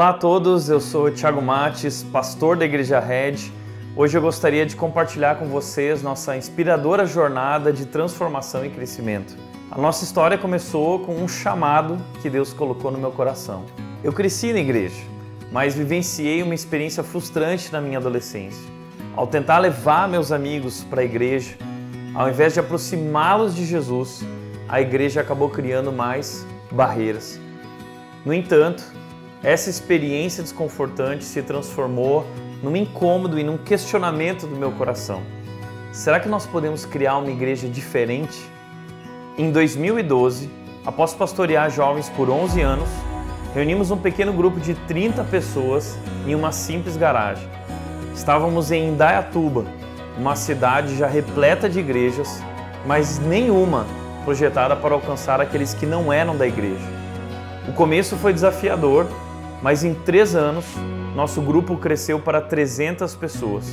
Olá a todos, eu sou Thiago Mates, pastor da Igreja Red. Hoje eu gostaria de compartilhar com vocês nossa inspiradora jornada de transformação e crescimento. A nossa história começou com um chamado que Deus colocou no meu coração. Eu cresci na igreja, mas vivenciei uma experiência frustrante na minha adolescência. Ao tentar levar meus amigos para a igreja, ao invés de aproximá-los de Jesus, a igreja acabou criando mais barreiras. No entanto, essa experiência desconfortante se transformou num incômodo e num questionamento do meu coração. Será que nós podemos criar uma igreja diferente? Em 2012, após pastorear jovens por 11 anos, reunimos um pequeno grupo de 30 pessoas em uma simples garagem. Estávamos em Indaiatuba, uma cidade já repleta de igrejas, mas nenhuma projetada para alcançar aqueles que não eram da igreja. O começo foi desafiador, mas em três anos nosso grupo cresceu para 300 pessoas.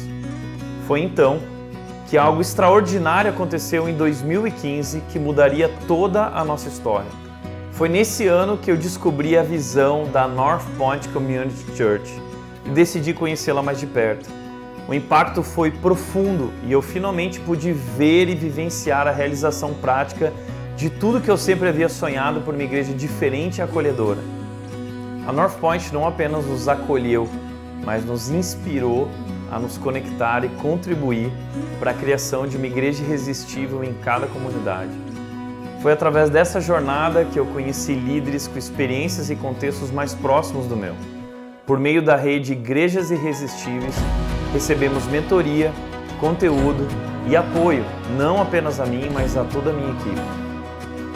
Foi então que algo extraordinário aconteceu em 2015 que mudaria toda a nossa história. Foi nesse ano que eu descobri a visão da North Point Community Church e decidi conhecê-la mais de perto. O impacto foi profundo e eu finalmente pude ver e vivenciar a realização prática de tudo que eu sempre havia sonhado por uma igreja diferente e acolhedora. A North Point não apenas nos acolheu, mas nos inspirou a nos conectar e contribuir para a criação de uma igreja irresistível em cada comunidade. Foi através dessa jornada que eu conheci líderes com experiências e contextos mais próximos do meu. Por meio da rede Igrejas Irresistíveis, recebemos mentoria, conteúdo e apoio, não apenas a mim, mas a toda a minha equipe.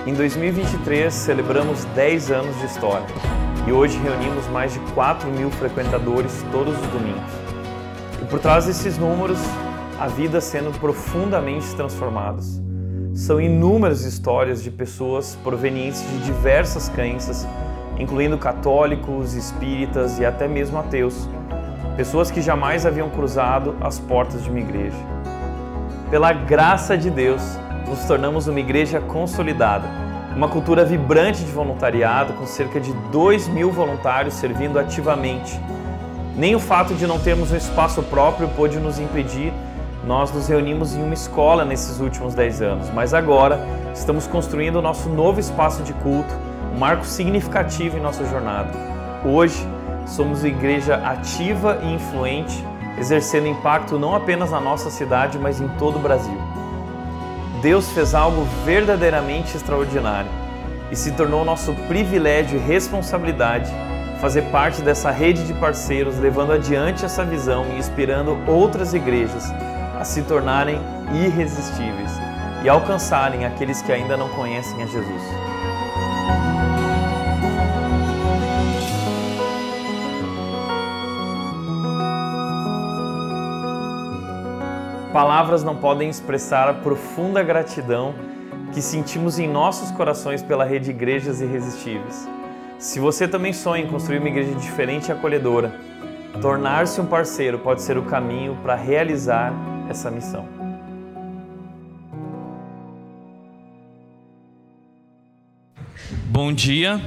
Em 2023, celebramos 10 anos de história e hoje reunimos mais de 4 mil frequentadores todos os domingos. E por trás desses números, a vida sendo profundamente transformadas. São inúmeras histórias de pessoas provenientes de diversas crenças, incluindo católicos, espíritas e até mesmo ateus, pessoas que jamais haviam cruzado as portas de uma igreja. Pela graça de Deus, nos tornamos uma igreja consolidada, uma cultura vibrante de voluntariado, com cerca de 2 mil voluntários servindo ativamente. Nem o fato de não termos um espaço próprio pôde nos impedir. Nós nos reunimos em uma escola nesses últimos 10 anos, mas agora estamos construindo o nosso novo espaço de culto, um marco significativo em nossa jornada. Hoje, somos uma igreja ativa e influente, exercendo impacto não apenas na nossa cidade, mas em todo o Brasil. Deus fez algo verdadeiramente extraordinário e se tornou nosso privilégio e responsabilidade fazer parte dessa rede de parceiros, levando adiante essa visão e inspirando outras igrejas a se tornarem irresistíveis e alcançarem aqueles que ainda não conhecem a Jesus. Palavras não podem expressar a profunda gratidão que sentimos em nossos corações pela rede Igrejas Irresistíveis. Se você também sonha em construir uma igreja diferente e acolhedora, tornar-se um parceiro pode ser o caminho para realizar essa missão. Bom dia.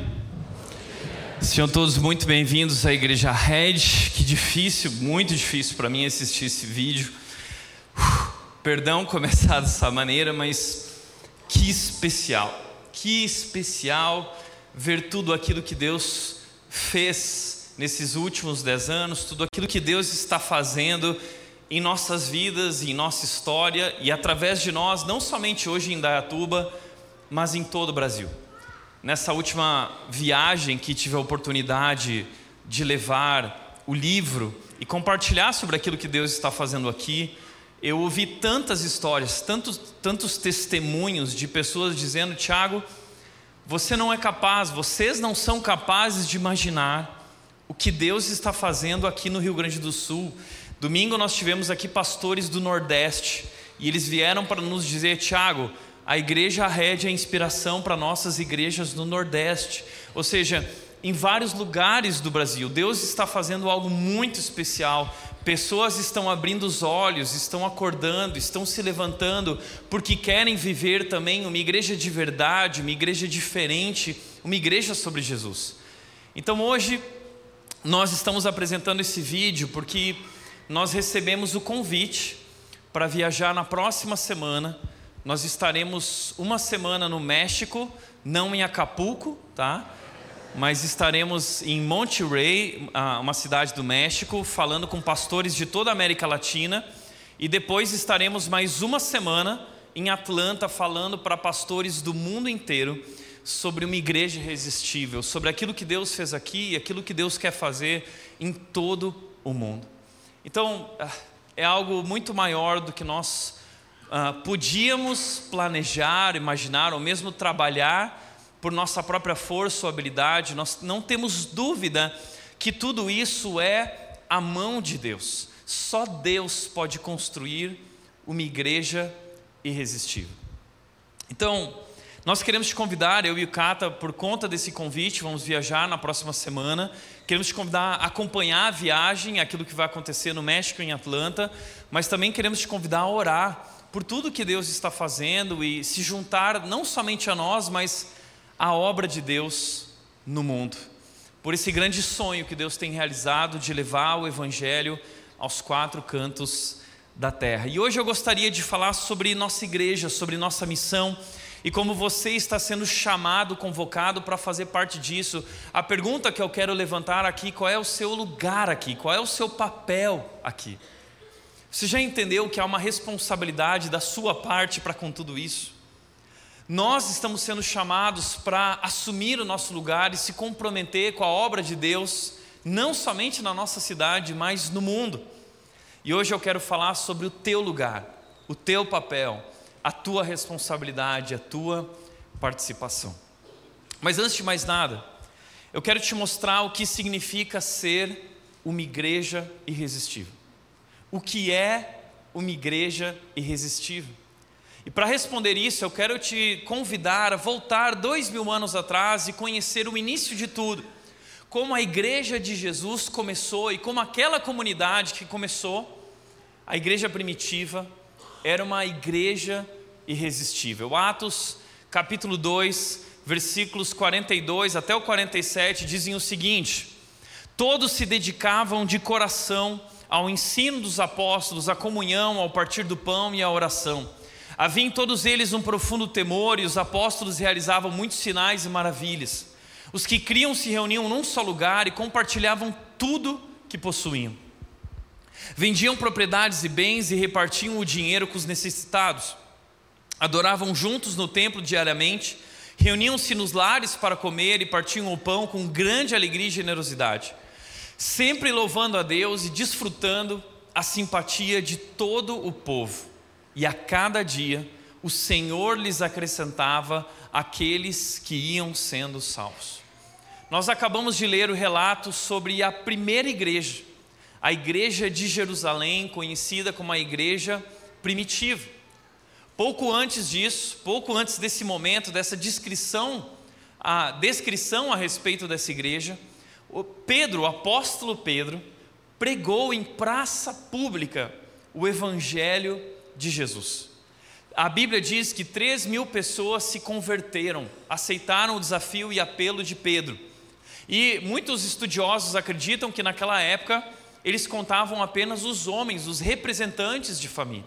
Sejam todos muito bem-vindos à Igreja Red. Que difícil, muito difícil para mim assistir esse vídeo Perdão começar dessa maneira, mas que especial, que especial ver tudo aquilo que Deus fez nesses últimos dez anos, tudo aquilo que Deus está fazendo em nossas vidas, em nossa história e através de nós, não somente hoje em Dayatuba, mas em todo o Brasil. Nessa última viagem que tive a oportunidade de levar o livro e compartilhar sobre aquilo que Deus está fazendo aqui, eu ouvi tantas histórias, tantos, tantos testemunhos de pessoas dizendo: Tiago, você não é capaz, vocês não são capazes de imaginar o que Deus está fazendo aqui no Rio Grande do Sul. Domingo nós tivemos aqui pastores do Nordeste e eles vieram para nos dizer: Tiago, a igreja Red é inspiração para nossas igrejas no Nordeste. Ou seja, em vários lugares do Brasil. Deus está fazendo algo muito especial. Pessoas estão abrindo os olhos, estão acordando, estão se levantando, porque querem viver também uma igreja de verdade, uma igreja diferente, uma igreja sobre Jesus. Então hoje nós estamos apresentando esse vídeo porque nós recebemos o convite para viajar na próxima semana. Nós estaremos uma semana no México, não em Acapulco, tá? Mas estaremos em Monterrey, uma cidade do México, falando com pastores de toda a América Latina. E depois estaremos mais uma semana em Atlanta, falando para pastores do mundo inteiro sobre uma igreja irresistível, sobre aquilo que Deus fez aqui e aquilo que Deus quer fazer em todo o mundo. Então, ah, é algo muito maior do que nós uh, podíamos planejar, imaginar ou mesmo trabalhar por nossa própria força ou habilidade. Nós não temos dúvida que tudo isso é a mão de Deus. Só Deus pode construir uma igreja irresistível. Então, nós queremos te convidar, eu e o Cata, por conta desse convite, vamos viajar na próxima semana. Queremos te convidar a acompanhar a viagem, aquilo que vai acontecer no México, em Atlanta, mas também queremos te convidar a orar por tudo que Deus está fazendo e se juntar não somente a nós, mas à obra de Deus no mundo. Por esse grande sonho que Deus tem realizado de levar o Evangelho aos quatro cantos da terra. E hoje eu gostaria de falar sobre nossa igreja, sobre nossa missão e como você está sendo chamado, convocado para fazer parte disso. A pergunta que eu quero levantar aqui: qual é o seu lugar aqui? Qual é o seu papel aqui? Você já entendeu que há uma responsabilidade da sua parte para com tudo isso? Nós estamos sendo chamados para assumir o nosso lugar e se comprometer com a obra de Deus, não somente na nossa cidade, mas no mundo. E hoje eu quero falar sobre o teu lugar, o teu papel a tua responsabilidade, a tua participação. Mas antes de mais nada, eu quero te mostrar o que significa ser uma igreja irresistível. O que é uma igreja irresistível? E para responder isso, eu quero te convidar a voltar dois mil anos atrás e conhecer o início de tudo. Como a igreja de Jesus começou e como aquela comunidade que começou, a igreja primitiva, era uma igreja irresistível. Atos, capítulo 2, versículos 42 até o 47 dizem o seguinte: Todos se dedicavam de coração ao ensino dos apóstolos, à comunhão, ao partir do pão e à oração. Havia em todos eles um profundo temor e os apóstolos realizavam muitos sinais e maravilhas. Os que criam se reuniam num só lugar e compartilhavam tudo que possuíam. Vendiam propriedades e bens e repartiam o dinheiro com os necessitados. Adoravam juntos no templo diariamente, reuniam-se nos lares para comer e partiam o pão com grande alegria e generosidade, sempre louvando a Deus e desfrutando a simpatia de todo o povo. E a cada dia o Senhor lhes acrescentava aqueles que iam sendo salvos. Nós acabamos de ler o relato sobre a primeira igreja a igreja de Jerusalém, conhecida como a igreja primitiva. Pouco antes disso, pouco antes desse momento, dessa descrição, a descrição a respeito dessa igreja, Pedro, o apóstolo Pedro, pregou em praça pública o evangelho de Jesus. A Bíblia diz que 3 mil pessoas se converteram, aceitaram o desafio e apelo de Pedro. E muitos estudiosos acreditam que naquela época eles contavam apenas os homens, os representantes de família.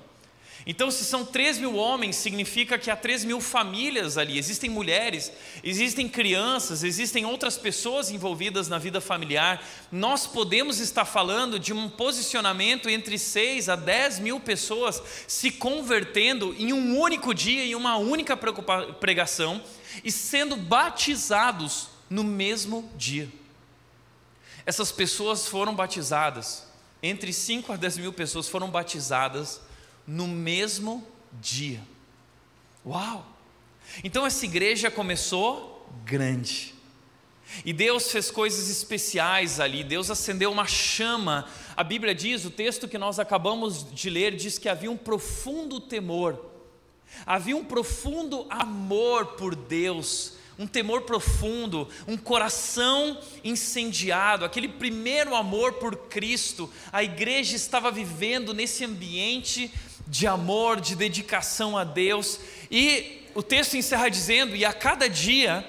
Então, se são 3 mil homens, significa que há 3 mil famílias ali. Existem mulheres, existem crianças, existem outras pessoas envolvidas na vida familiar. Nós podemos estar falando de um posicionamento entre 6 a 10 mil pessoas se convertendo em um único dia, em uma única pregação e sendo batizados no mesmo dia. Essas pessoas foram batizadas, entre 5 a 10 mil pessoas foram batizadas no mesmo dia. Uau! Então essa igreja começou grande. E Deus fez coisas especiais ali, Deus acendeu uma chama. A Bíblia diz, o texto que nós acabamos de ler, diz que havia um profundo temor, havia um profundo amor por Deus um temor profundo, um coração incendiado, aquele primeiro amor por Cristo. A igreja estava vivendo nesse ambiente de amor, de dedicação a Deus. E o texto encerra dizendo: E a cada dia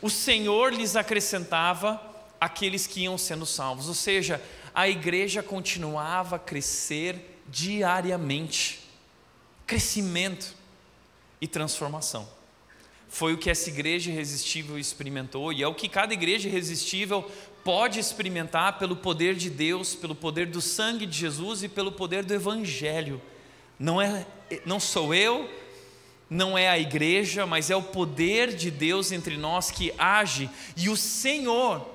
o Senhor lhes acrescentava aqueles que iam sendo salvos, ou seja, a igreja continuava a crescer diariamente crescimento e transformação. Foi o que essa igreja irresistível experimentou e é o que cada igreja irresistível pode experimentar pelo poder de Deus, pelo poder do sangue de Jesus e pelo poder do evangelho. Não é não sou eu, não é a igreja, mas é o poder de Deus entre nós que age e o Senhor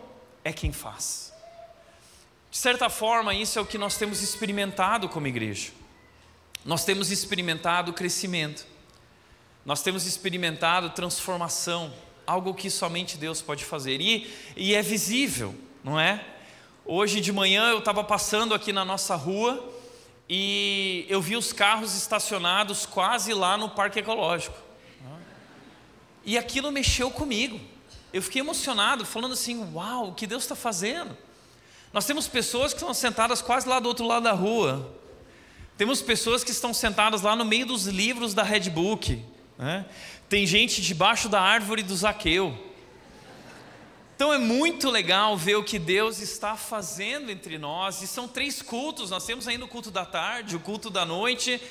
é quem faz. De certa forma, isso é o que nós temos experimentado como igreja. Nós temos experimentado crescimento. Nós temos experimentado transformação, algo que somente Deus pode fazer. E, e é visível, não é? Hoje de manhã eu estava passando aqui na nossa rua e eu vi os carros estacionados quase lá no Parque Ecológico. E aquilo mexeu comigo. Eu fiquei emocionado, falando assim: Uau, o que Deus está fazendo? Nós temos pessoas que estão sentadas quase lá do outro lado da rua. Temos pessoas que estão sentadas lá no meio dos livros da Redbook. Né? Tem gente debaixo da árvore do Zaqueu. Então é muito legal ver o que Deus está fazendo entre nós. E são três cultos. Nós temos ainda o culto da tarde, o culto da noite.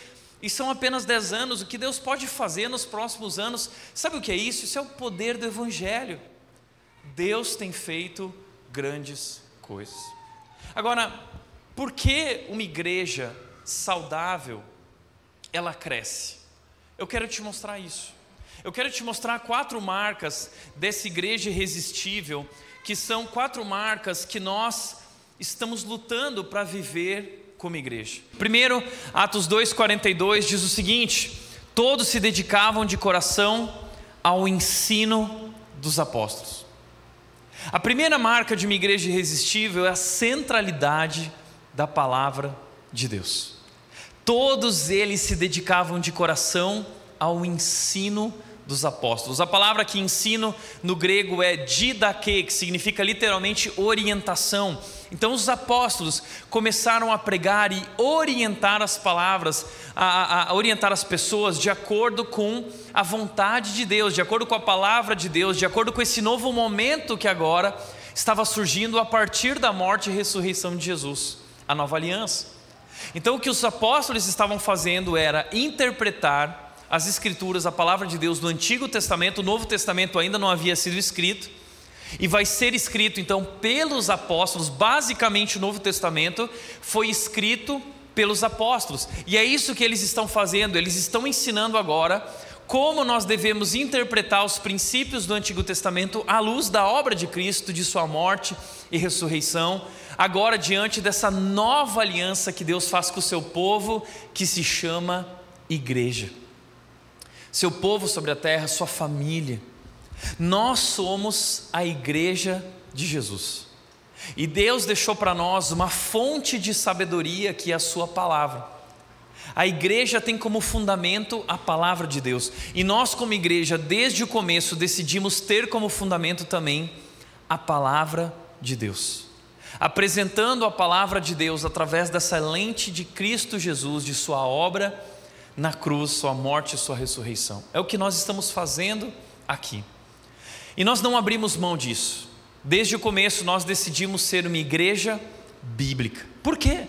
E são apenas dez anos. O que Deus pode fazer nos próximos anos, sabe o que é isso? Isso é o poder do Evangelho. Deus tem feito grandes coisas. Agora, por que uma igreja saudável ela cresce? Eu quero te mostrar isso. Eu quero te mostrar quatro marcas dessa igreja irresistível, que são quatro marcas que nós estamos lutando para viver como igreja. Primeiro, Atos 2:42 diz o seguinte: Todos se dedicavam de coração ao ensino dos apóstolos. A primeira marca de uma igreja irresistível é a centralidade da palavra de Deus. Todos eles se dedicavam de coração ao ensino dos apóstolos. A palavra que ensino no grego é didaque, que significa literalmente orientação. Então os apóstolos começaram a pregar e orientar as palavras, a, a, a, orientar as pessoas de acordo com a vontade de Deus, de acordo com a palavra de Deus, de acordo com esse novo momento que agora estava surgindo a partir da morte e ressurreição de Jesus, a nova aliança. Então, o que os apóstolos estavam fazendo era interpretar as Escrituras, a palavra de Deus do Antigo Testamento, o Novo Testamento ainda não havia sido escrito, e vai ser escrito então pelos apóstolos, basicamente o Novo Testamento foi escrito pelos apóstolos, e é isso que eles estão fazendo, eles estão ensinando agora como nós devemos interpretar os princípios do Antigo Testamento à luz da obra de Cristo, de Sua morte e ressurreição, agora diante dessa nova aliança que Deus faz com o seu povo, que se chama igreja. Seu povo sobre a terra, sua família. Nós somos a igreja de Jesus. E Deus deixou para nós uma fonte de sabedoria que é a sua palavra. A igreja tem como fundamento a palavra de Deus. E nós, como igreja, desde o começo, decidimos ter como fundamento também a palavra de Deus. Apresentando a palavra de Deus através dessa lente de Cristo Jesus, de Sua obra na cruz, Sua morte e Sua ressurreição. É o que nós estamos fazendo aqui. E nós não abrimos mão disso. Desde o começo, nós decidimos ser uma igreja bíblica. Por quê?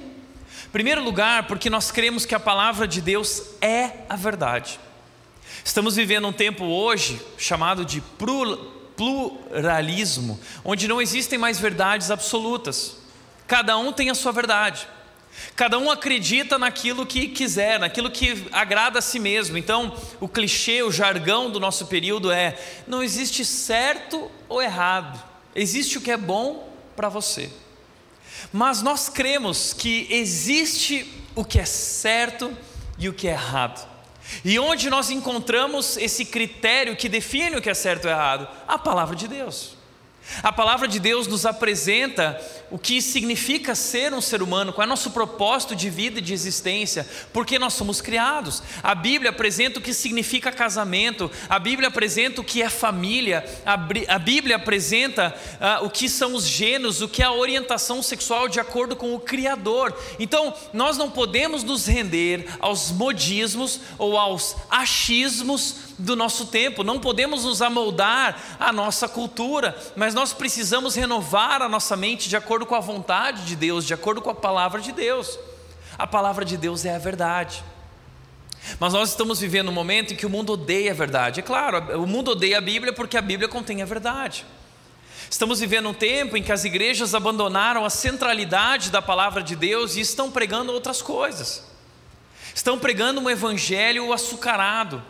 primeiro lugar, porque nós cremos que a palavra de Deus é a verdade. Estamos vivendo um tempo hoje chamado de pluralismo, onde não existem mais verdades absolutas. Cada um tem a sua verdade. Cada um acredita naquilo que quiser, naquilo que agrada a si mesmo. Então, o clichê, o jargão do nosso período é: não existe certo ou errado, existe o que é bom para você. Mas nós cremos que existe o que é certo e o que é errado. E onde nós encontramos esse critério que define o que é certo e errado? A palavra de Deus. A palavra de Deus nos apresenta o que significa ser um ser humano, qual é nosso propósito de vida e de existência, porque nós somos criados. A Bíblia apresenta o que significa casamento, a Bíblia apresenta o que é família, a, Bíblia apresenta uh, o que são os gêneros, o que é a orientação sexual de acordo com o Criador. Então, nós não podemos nos render aos modismos ou aos achismos do nosso tempo, não podemos nos amoldar à nossa cultura, mas nós precisamos renovar a nossa mente de acordo com a vontade de Deus, de acordo com a palavra de Deus. A palavra de Deus é a verdade. Mas nós estamos vivendo um momento em que o mundo odeia a verdade. É claro, o mundo odeia a Bíblia porque a Bíblia contém a verdade. Estamos vivendo um tempo em que as igrejas abandonaram a centralidade da palavra de Deus e estão pregando outras coisas. Estão pregando um evangelho açucarado,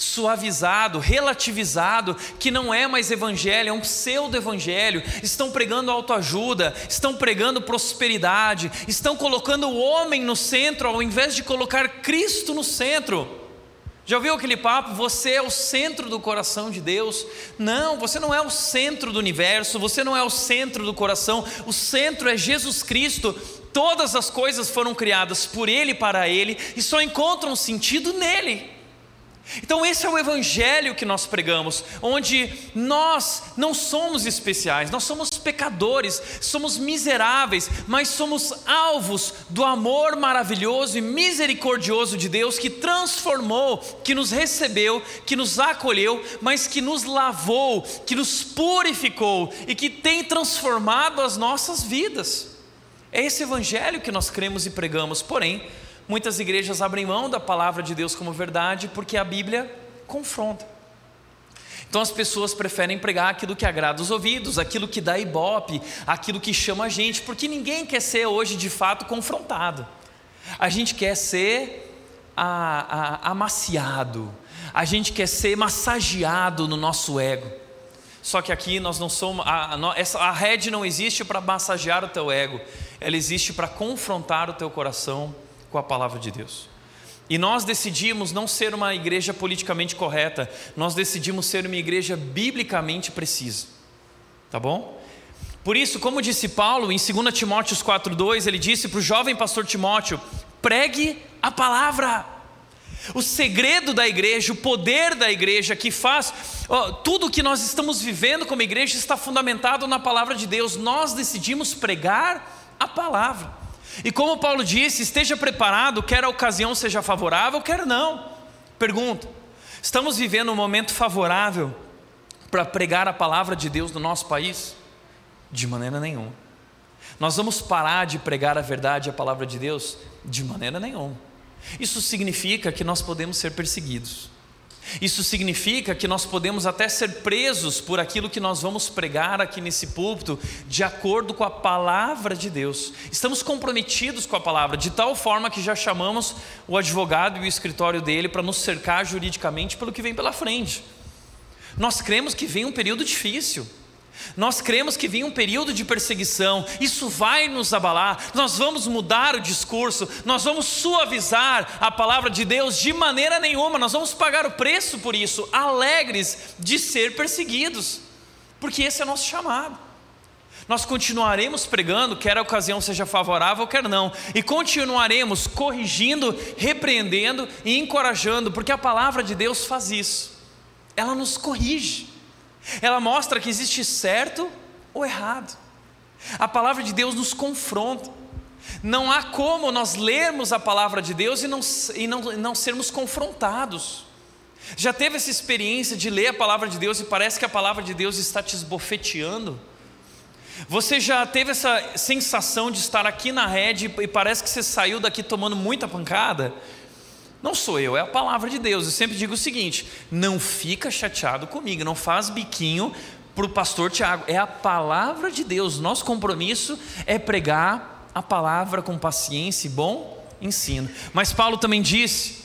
suavizado, relativizado, que não é mais evangelho, é um pseudo-evangelho. Estão pregando autoajuda, estão pregando prosperidade, estão colocando o homem no centro ao invés de colocar Cristo no centro. Já ouviu aquele papo? Você é o centro do coração de Deus. Não, você não é o centro do universo, você não é o centro do coração. O centro é Jesus Cristo. Todas as coisas foram criadas por Ele para Ele e só encontram sentido nele. Então, esse é o evangelho que nós pregamos, onde nós não somos especiais, nós somos pecadores, somos miseráveis, mas somos alvos do amor maravilhoso e misericordioso de Deus que transformou, que nos recebeu, que nos acolheu, mas que nos lavou, que nos purificou e que tem transformado as nossas vidas. É esse evangelho que nós cremos e pregamos, porém, Muitas igrejas abrem mão da palavra de Deus como verdade porque a Bíblia confronta. Então as pessoas preferem pregar aquilo que agrada os ouvidos, aquilo que dá ibope, aquilo que chama a gente, porque ninguém quer ser hoje de fato confrontado. A gente quer ser a, a, amaciado, a gente quer ser massageado no nosso ego. Só que aqui nós não somos. A, a, essa, a rede não existe para massagear o teu ego, ela existe para confrontar o teu coração com a palavra de Deus. E nós decidimos não ser uma igreja politicamente correta, nós decidimos ser uma igreja biblicamente precisa. Tá bom? Por isso, como disse Paulo em 2 Timóteo 4,2, ele disse para o jovem pastor Timóteo: pregue a palavra. O segredo da igreja, o poder da igreja que faz, ó, tudo que nós estamos vivendo como igreja está fundamentado na palavra de Deus. Nós decidimos pregar a palavra. E como Paulo disse, esteja preparado, quer a ocasião seja favorável, quer não. Pergunta: estamos vivendo um momento favorável para pregar a palavra de Deus no nosso país? De maneira nenhuma. Nós vamos parar de pregar a verdade e a palavra de Deus? De maneira nenhuma. Isso significa que nós podemos ser perseguidos. Isso significa que nós podemos até ser presos por aquilo que nós vamos pregar aqui nesse púlpito, de acordo com a palavra de Deus. Estamos comprometidos com a palavra, de tal forma que já chamamos o advogado e o escritório dele para nos cercar juridicamente pelo que vem pela frente. Nós cremos que vem um período difícil. Nós cremos que vem um período de perseguição, isso vai nos abalar, nós vamos mudar o discurso, nós vamos suavizar a palavra de Deus de maneira nenhuma, nós vamos pagar o preço por isso, alegres de ser perseguidos, porque esse é o nosso chamado. Nós continuaremos pregando, quer a ocasião seja favorável, quer não, e continuaremos corrigindo, repreendendo e encorajando, porque a palavra de Deus faz isso, ela nos corrige. Ela mostra que existe certo ou errado. A palavra de Deus nos confronta. Não há como nós lermos a palavra de Deus e não, e não, não sermos confrontados. Já teve essa experiência de ler a palavra de Deus e parece que a palavra de Deus está te esbofeteando? Você já teve essa sensação de estar aqui na rede e parece que você saiu daqui tomando muita pancada? Não sou eu, é a palavra de Deus. Eu sempre digo o seguinte: não fica chateado comigo, não faz biquinho para o pastor Tiago. É a palavra de Deus. Nosso compromisso é pregar a palavra com paciência e bom ensino. Mas Paulo também disse: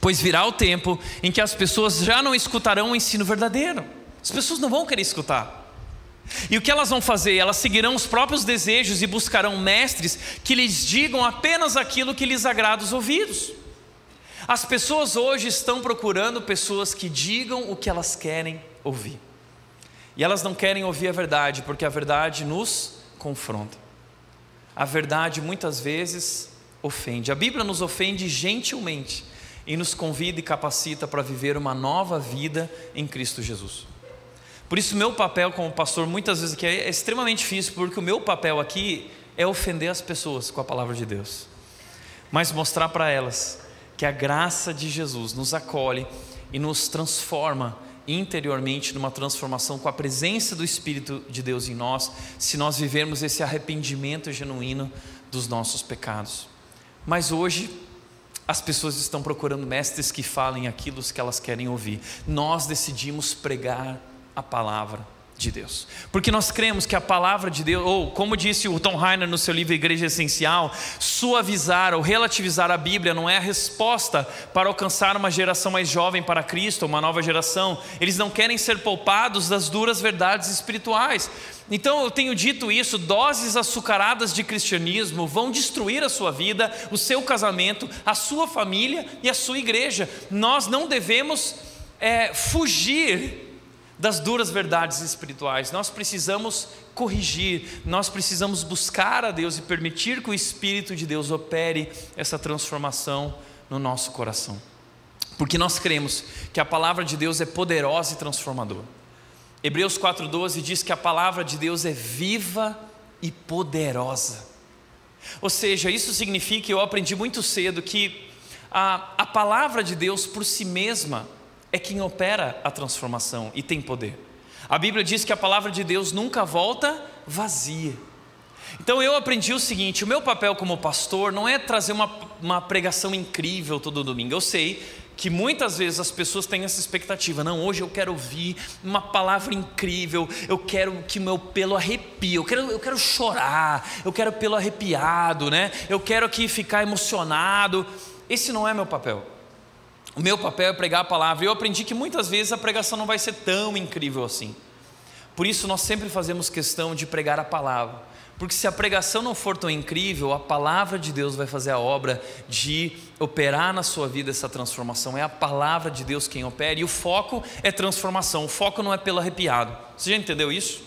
pois virá o tempo em que as pessoas já não escutarão o ensino verdadeiro. As pessoas não vão querer escutar. E o que elas vão fazer? Elas seguirão os próprios desejos e buscarão mestres que lhes digam apenas aquilo que lhes agrada os ouvidos. As pessoas hoje estão procurando pessoas que digam o que elas querem ouvir. E elas não querem ouvir a verdade, porque a verdade nos confronta. A verdade muitas vezes ofende. A Bíblia nos ofende gentilmente e nos convida e capacita para viver uma nova vida em Cristo Jesus. Por isso, meu papel como pastor, muitas vezes, que é extremamente difícil, porque o meu papel aqui é ofender as pessoas com a palavra de Deus, mas mostrar para elas que a graça de Jesus nos acolhe e nos transforma interiormente numa transformação com a presença do Espírito de Deus em nós, se nós vivermos esse arrependimento genuíno dos nossos pecados. Mas hoje, as pessoas estão procurando mestres que falem aquilo que elas querem ouvir. Nós decidimos pregar a palavra de Deus. Porque nós cremos que a palavra de Deus, ou como disse o Tom Heiner no seu livro Igreja Essencial, suavizar ou relativizar a Bíblia não é a resposta para alcançar uma geração mais jovem para Cristo, uma nova geração. Eles não querem ser poupados das duras verdades espirituais. Então eu tenho dito isso: doses açucaradas de cristianismo vão destruir a sua vida, o seu casamento, a sua família e a sua igreja. Nós não devemos é, fugir das duras verdades espirituais. Nós precisamos corrigir, nós precisamos buscar a Deus e permitir que o Espírito de Deus opere essa transformação no nosso coração. Porque nós cremos que a palavra de Deus é poderosa e transformadora. Hebreus 4,12 diz que a palavra de Deus é viva e poderosa. Ou seja, isso significa, eu aprendi muito cedo, que a, a palavra de Deus por si mesma é quem opera a transformação e tem poder. A Bíblia diz que a palavra de Deus nunca volta vazia. Então eu aprendi o seguinte: o meu papel como pastor não é trazer uma, uma pregação incrível todo domingo. Eu sei que muitas vezes as pessoas têm essa expectativa. Não, hoje eu quero ouvir uma palavra incrível, eu quero que meu pelo arrepie, eu quero, eu quero chorar, eu quero pelo arrepiado, né? eu quero aqui ficar emocionado. Esse não é meu papel. O meu papel é pregar a palavra. Eu aprendi que muitas vezes a pregação não vai ser tão incrível assim. Por isso nós sempre fazemos questão de pregar a palavra. Porque se a pregação não for tão incrível, a palavra de Deus vai fazer a obra de operar na sua vida essa transformação. É a palavra de Deus quem opera e o foco é transformação. O foco não é pelo arrepiado. Você já entendeu isso?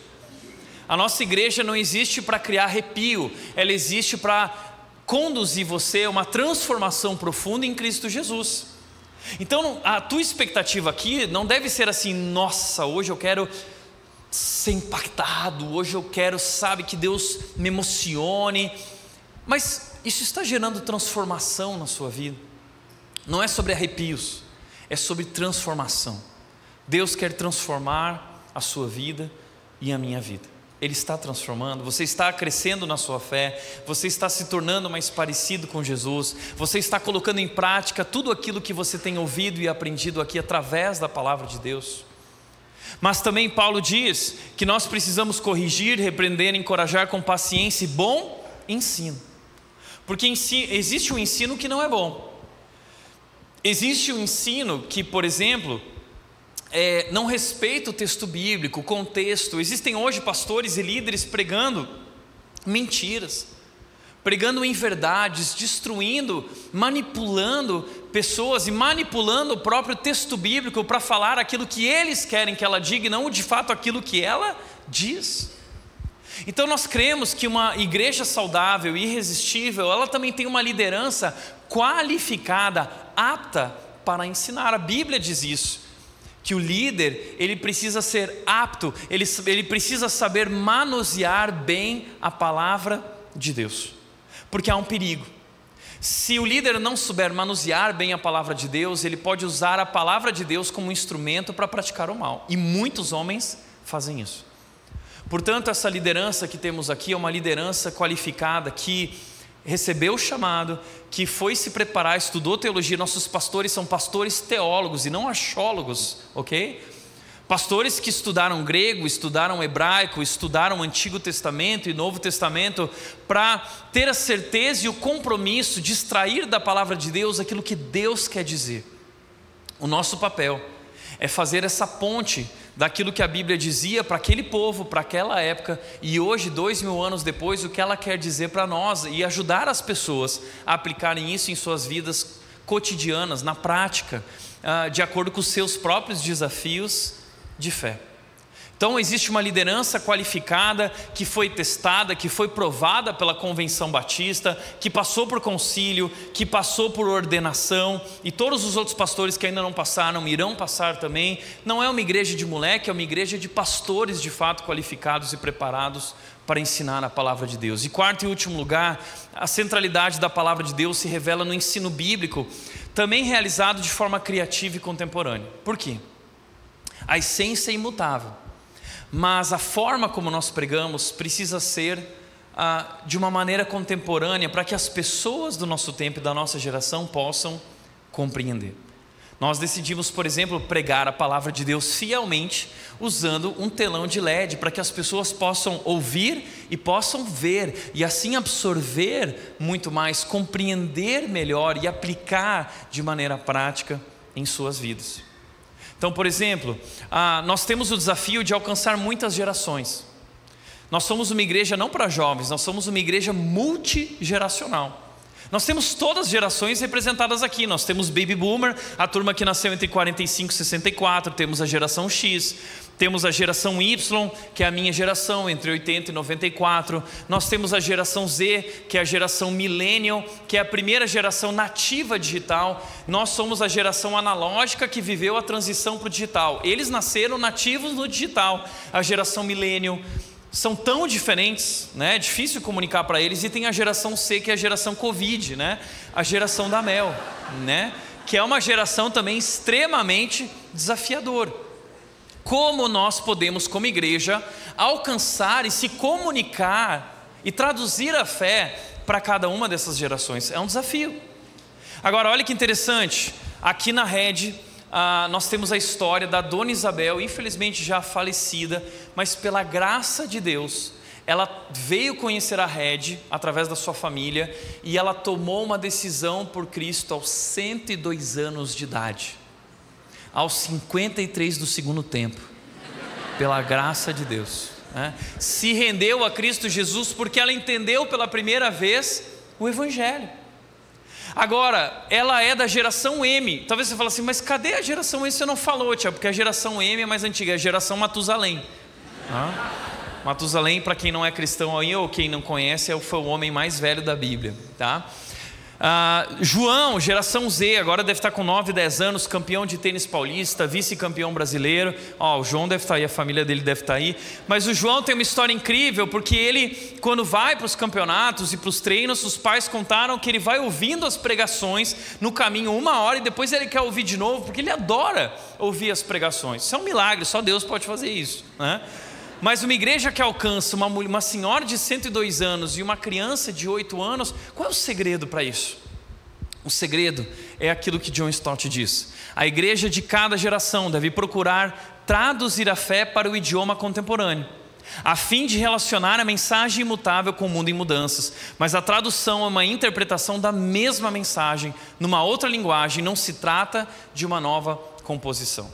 A nossa igreja não existe para criar arrepio, ela existe para conduzir você a uma transformação profunda em Cristo Jesus. Então a tua expectativa aqui não deve ser assim, nossa, hoje eu quero ser impactado, hoje eu quero, sabe, que Deus me emocione. Mas isso está gerando transformação na sua vida. Não é sobre arrepios, é sobre transformação. Deus quer transformar a sua vida e a minha vida. Ele está transformando, você está crescendo na sua fé, você está se tornando mais parecido com Jesus, você está colocando em prática tudo aquilo que você tem ouvido e aprendido aqui através da palavra de Deus. Mas também Paulo diz que nós precisamos corrigir, repreender, encorajar com paciência e bom ensino. Porque existe um ensino que não é bom. Existe um ensino que, por exemplo, é, não respeita o texto bíblico, o contexto. Existem hoje pastores e líderes pregando mentiras, pregando inverdades, destruindo, manipulando pessoas e manipulando o próprio texto bíblico para falar aquilo que eles querem que ela diga e não de fato aquilo que ela diz. Então nós cremos que uma igreja saudável e irresistível, ela também tem uma liderança qualificada, apta para ensinar. A Bíblia diz isso que o líder ele precisa ser apto, ele, ele precisa saber manusear bem a palavra de Deus, porque há um perigo. Se o líder não souber manusear bem a palavra de Deus, ele pode usar a palavra de Deus como instrumento para praticar o mal, e muitos homens fazem isso. Portanto, essa liderança que temos aqui é uma liderança qualificada que recebeu o chamado, que foi se preparar, estudou teologia. Nossos pastores são pastores teólogos e não achólogos, ok? Pastores que estudaram grego, estudaram hebraico, estudaram Antigo Testamento e Novo Testamento para ter a certeza e o compromisso de extrair da palavra de Deus aquilo que Deus quer dizer. O nosso papel é fazer essa ponte daquilo que a Bíblia dizia para aquele povo, para aquela época, e hoje, dois mil anos depois, o que ela quer dizer para nós e ajudar as pessoas a aplicarem isso em suas vidas cotidianas, na prática, ah, de acordo com os seus próprios desafios de fé. Então, existe uma liderança qualificada que foi testada, que foi provada pela Convenção Batista, que passou por concílio, que passou por ordenação, e todos os outros pastores que ainda não passaram irão passar também. Não é uma igreja de moleque, é uma igreja de pastores de fato qualificados e preparados para ensinar a palavra de Deus. E quarto e último lugar, a centralidade da palavra de Deus se revela no ensino bíblico. também realizado de forma criativa e contemporânea. Por quê? A essência é imutável, mas a forma como nós pregamos precisa ser ah, de uma maneira contemporânea para que as pessoas do nosso tempo e da nossa geração possam compreender. Nós decidimos, por exemplo, pregar a palavra de Deus fielmente, usando um telão de LED para que as pessoas possam ouvir e possam ver, e assim absorver muito mais, compreender melhor e aplicar de maneira prática em suas vidas. Então, por exemplo, ah, nós temos o desafio de alcançar muitas gerações. Nós somos uma igreja não para jovens, nós somos uma igreja multigeracional. Nós temos todas as gerações representadas aqui. Nós temos Baby Boomer, a turma que nasceu entre 45 e 64, temos a geração X, temos a geração Y, que é a minha geração, entre 80 e 94. Nós temos a geração Z, que é a geração Millennial, que é a primeira geração nativa digital. Nós somos a geração analógica que viveu a transição para o digital. Eles nasceram nativos no digital, a geração Millennial são tão diferentes, né? É difícil comunicar para eles. E tem a geração C, que é a geração Covid, né? A geração da Mel, né? Que é uma geração também extremamente desafiador. Como nós podemos, como igreja, alcançar e se comunicar e traduzir a fé para cada uma dessas gerações? É um desafio. Agora, olha que interessante. Aqui na rede ah, nós temos a história da Dona Isabel, infelizmente já falecida, mas pela graça de Deus, ela veio conhecer a Red através da sua família e ela tomou uma decisão por Cristo aos 102 anos de idade, aos 53 do segundo tempo, pela graça de Deus. Né? Se rendeu a Cristo Jesus porque ela entendeu pela primeira vez o Evangelho. Agora, ela é da geração M. Talvez você fale assim, mas cadê a geração M? Você não falou, tia, porque a geração M é mais antiga, é a geração Matusalém. Ah? Matusalém, para quem não é cristão aí ou quem não conhece, é foi o homem mais velho da Bíblia, tá? Ah, João, geração Z, agora deve estar com 9, 10 anos, campeão de tênis paulista, vice-campeão brasileiro. Ó, o João deve estar aí, a família dele deve estar aí. Mas o João tem uma história incrível, porque ele, quando vai para os campeonatos e para os treinos, os pais contaram que ele vai ouvindo as pregações no caminho uma hora e depois ele quer ouvir de novo, porque ele adora ouvir as pregações. Isso é um milagre, só Deus pode fazer isso. Né? Mas uma igreja que alcança uma, uma senhora de 102 anos e uma criança de 8 anos, qual é o segredo para isso? O segredo é aquilo que John Stott diz. A igreja de cada geração deve procurar traduzir a fé para o idioma contemporâneo, a fim de relacionar a mensagem imutável com o mundo em mudanças. Mas a tradução é uma interpretação da mesma mensagem numa outra linguagem, não se trata de uma nova composição.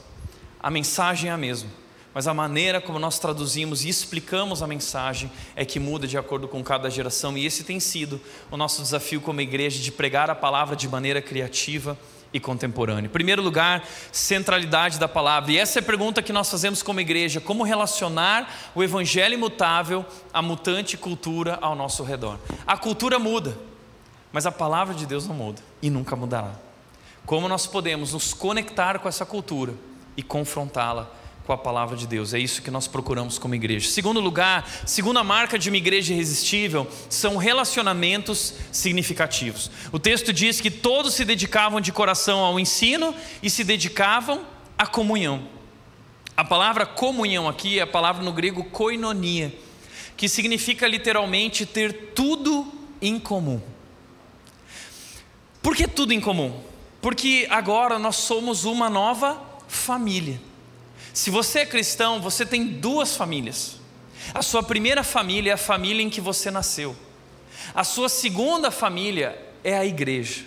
A mensagem é a mesma mas a maneira como nós traduzimos e explicamos a mensagem é que muda de acordo com cada geração, e esse tem sido o nosso desafio como igreja de pregar a palavra de maneira criativa e contemporânea. Em primeiro lugar, centralidade da palavra. E essa é a pergunta que nós fazemos como igreja: como relacionar o evangelho imutável à mutante cultura ao nosso redor? A cultura muda, mas a palavra de Deus não muda e nunca mudará. Como nós podemos nos conectar com essa cultura e confrontá-la com a palavra de Deus. É isso que nós procuramos como igreja. Segundo lugar, segunda marca de uma igreja irresistível são relacionamentos significativos. O texto diz que todos se dedicavam de coração ao ensino e se dedicavam à comunhão. A palavra comunhão aqui é a palavra no grego koinonia, que significa literalmente ter tudo em comum. Por que tudo em comum? Porque agora nós somos uma nova família. Se você é cristão, você tem duas famílias. A sua primeira família é a família em que você nasceu. A sua segunda família é a igreja.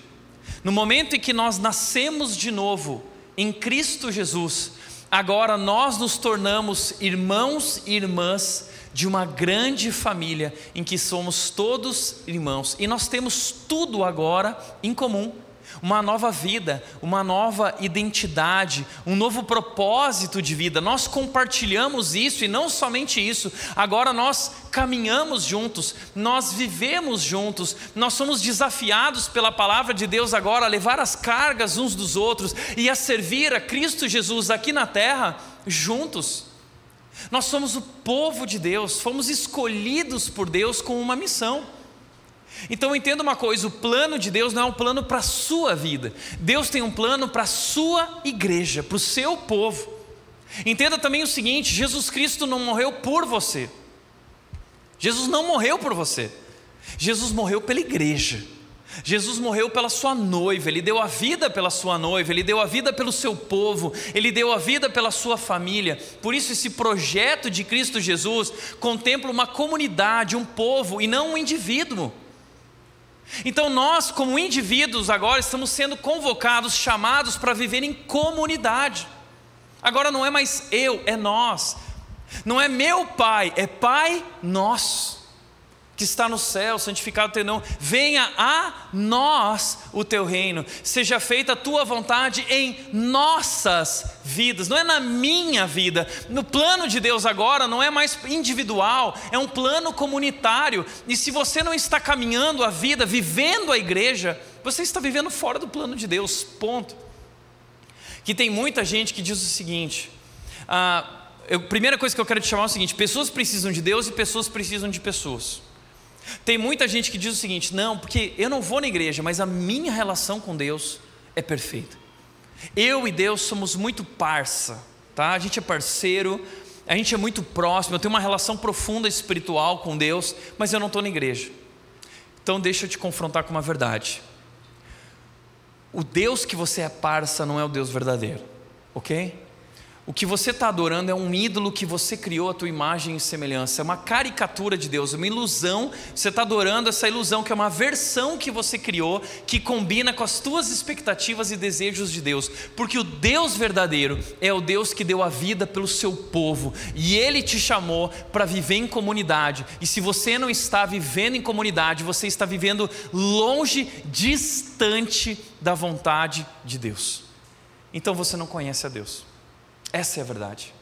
No momento em que nós nascemos de novo em Cristo Jesus, agora nós nos tornamos irmãos e irmãs de uma grande família em que somos todos irmãos e nós temos tudo agora em comum uma nova vida, uma nova identidade, um novo propósito de vida. Nós compartilhamos isso e não somente isso, agora nós caminhamos juntos, nós vivemos juntos, nós somos desafiados pela palavra de Deus agora a levar as cargas uns dos outros e a servir a Cristo Jesus aqui na terra juntos. Nós somos o povo de Deus, fomos escolhidos por Deus com uma missão. Então entenda uma coisa: o plano de Deus não é um plano para a sua vida, Deus tem um plano para a sua igreja, para o seu povo. Entenda também o seguinte: Jesus Cristo não morreu por você, Jesus não morreu por você, Jesus morreu pela igreja. Jesus morreu pela sua noiva, ele deu a vida pela sua noiva, ele deu a vida pelo seu povo, ele deu a vida pela sua família. Por isso, esse projeto de Cristo Jesus contempla uma comunidade, um povo e não um indivíduo. Então, nós, como indivíduos, agora estamos sendo convocados, chamados para viver em comunidade. Agora não é mais eu, é nós. Não é meu pai, é pai nosso que está no céu, santificado teu nome, venha a nós o teu reino, seja feita a tua vontade em nossas vidas, não é na minha vida. No plano de Deus agora não é mais individual, é um plano comunitário. E se você não está caminhando a vida, vivendo a igreja, você está vivendo fora do plano de Deus. Ponto. Que tem muita gente que diz o seguinte: a ah, primeira coisa que eu quero te chamar é o seguinte: pessoas precisam de Deus e pessoas precisam de pessoas. Tem muita gente que diz o seguinte: não, porque eu não vou na igreja, mas a minha relação com Deus é perfeita. Eu e Deus somos muito parça, tá? A gente é parceiro, a gente é muito próximo, eu tenho uma relação profunda espiritual com Deus, mas eu não estou na igreja. Então deixa eu te confrontar com uma verdade. O Deus que você é parça não é o Deus verdadeiro, ok? O que você está adorando é um ídolo que você criou a tua imagem e semelhança, é uma caricatura de Deus, uma ilusão. Você está adorando essa ilusão que é uma versão que você criou que combina com as tuas expectativas e desejos de Deus, porque o Deus verdadeiro é o Deus que deu a vida pelo seu povo e Ele te chamou para viver em comunidade. E se você não está vivendo em comunidade, você está vivendo longe, distante da vontade de Deus. Então você não conhece a Deus. Essa é a verdade.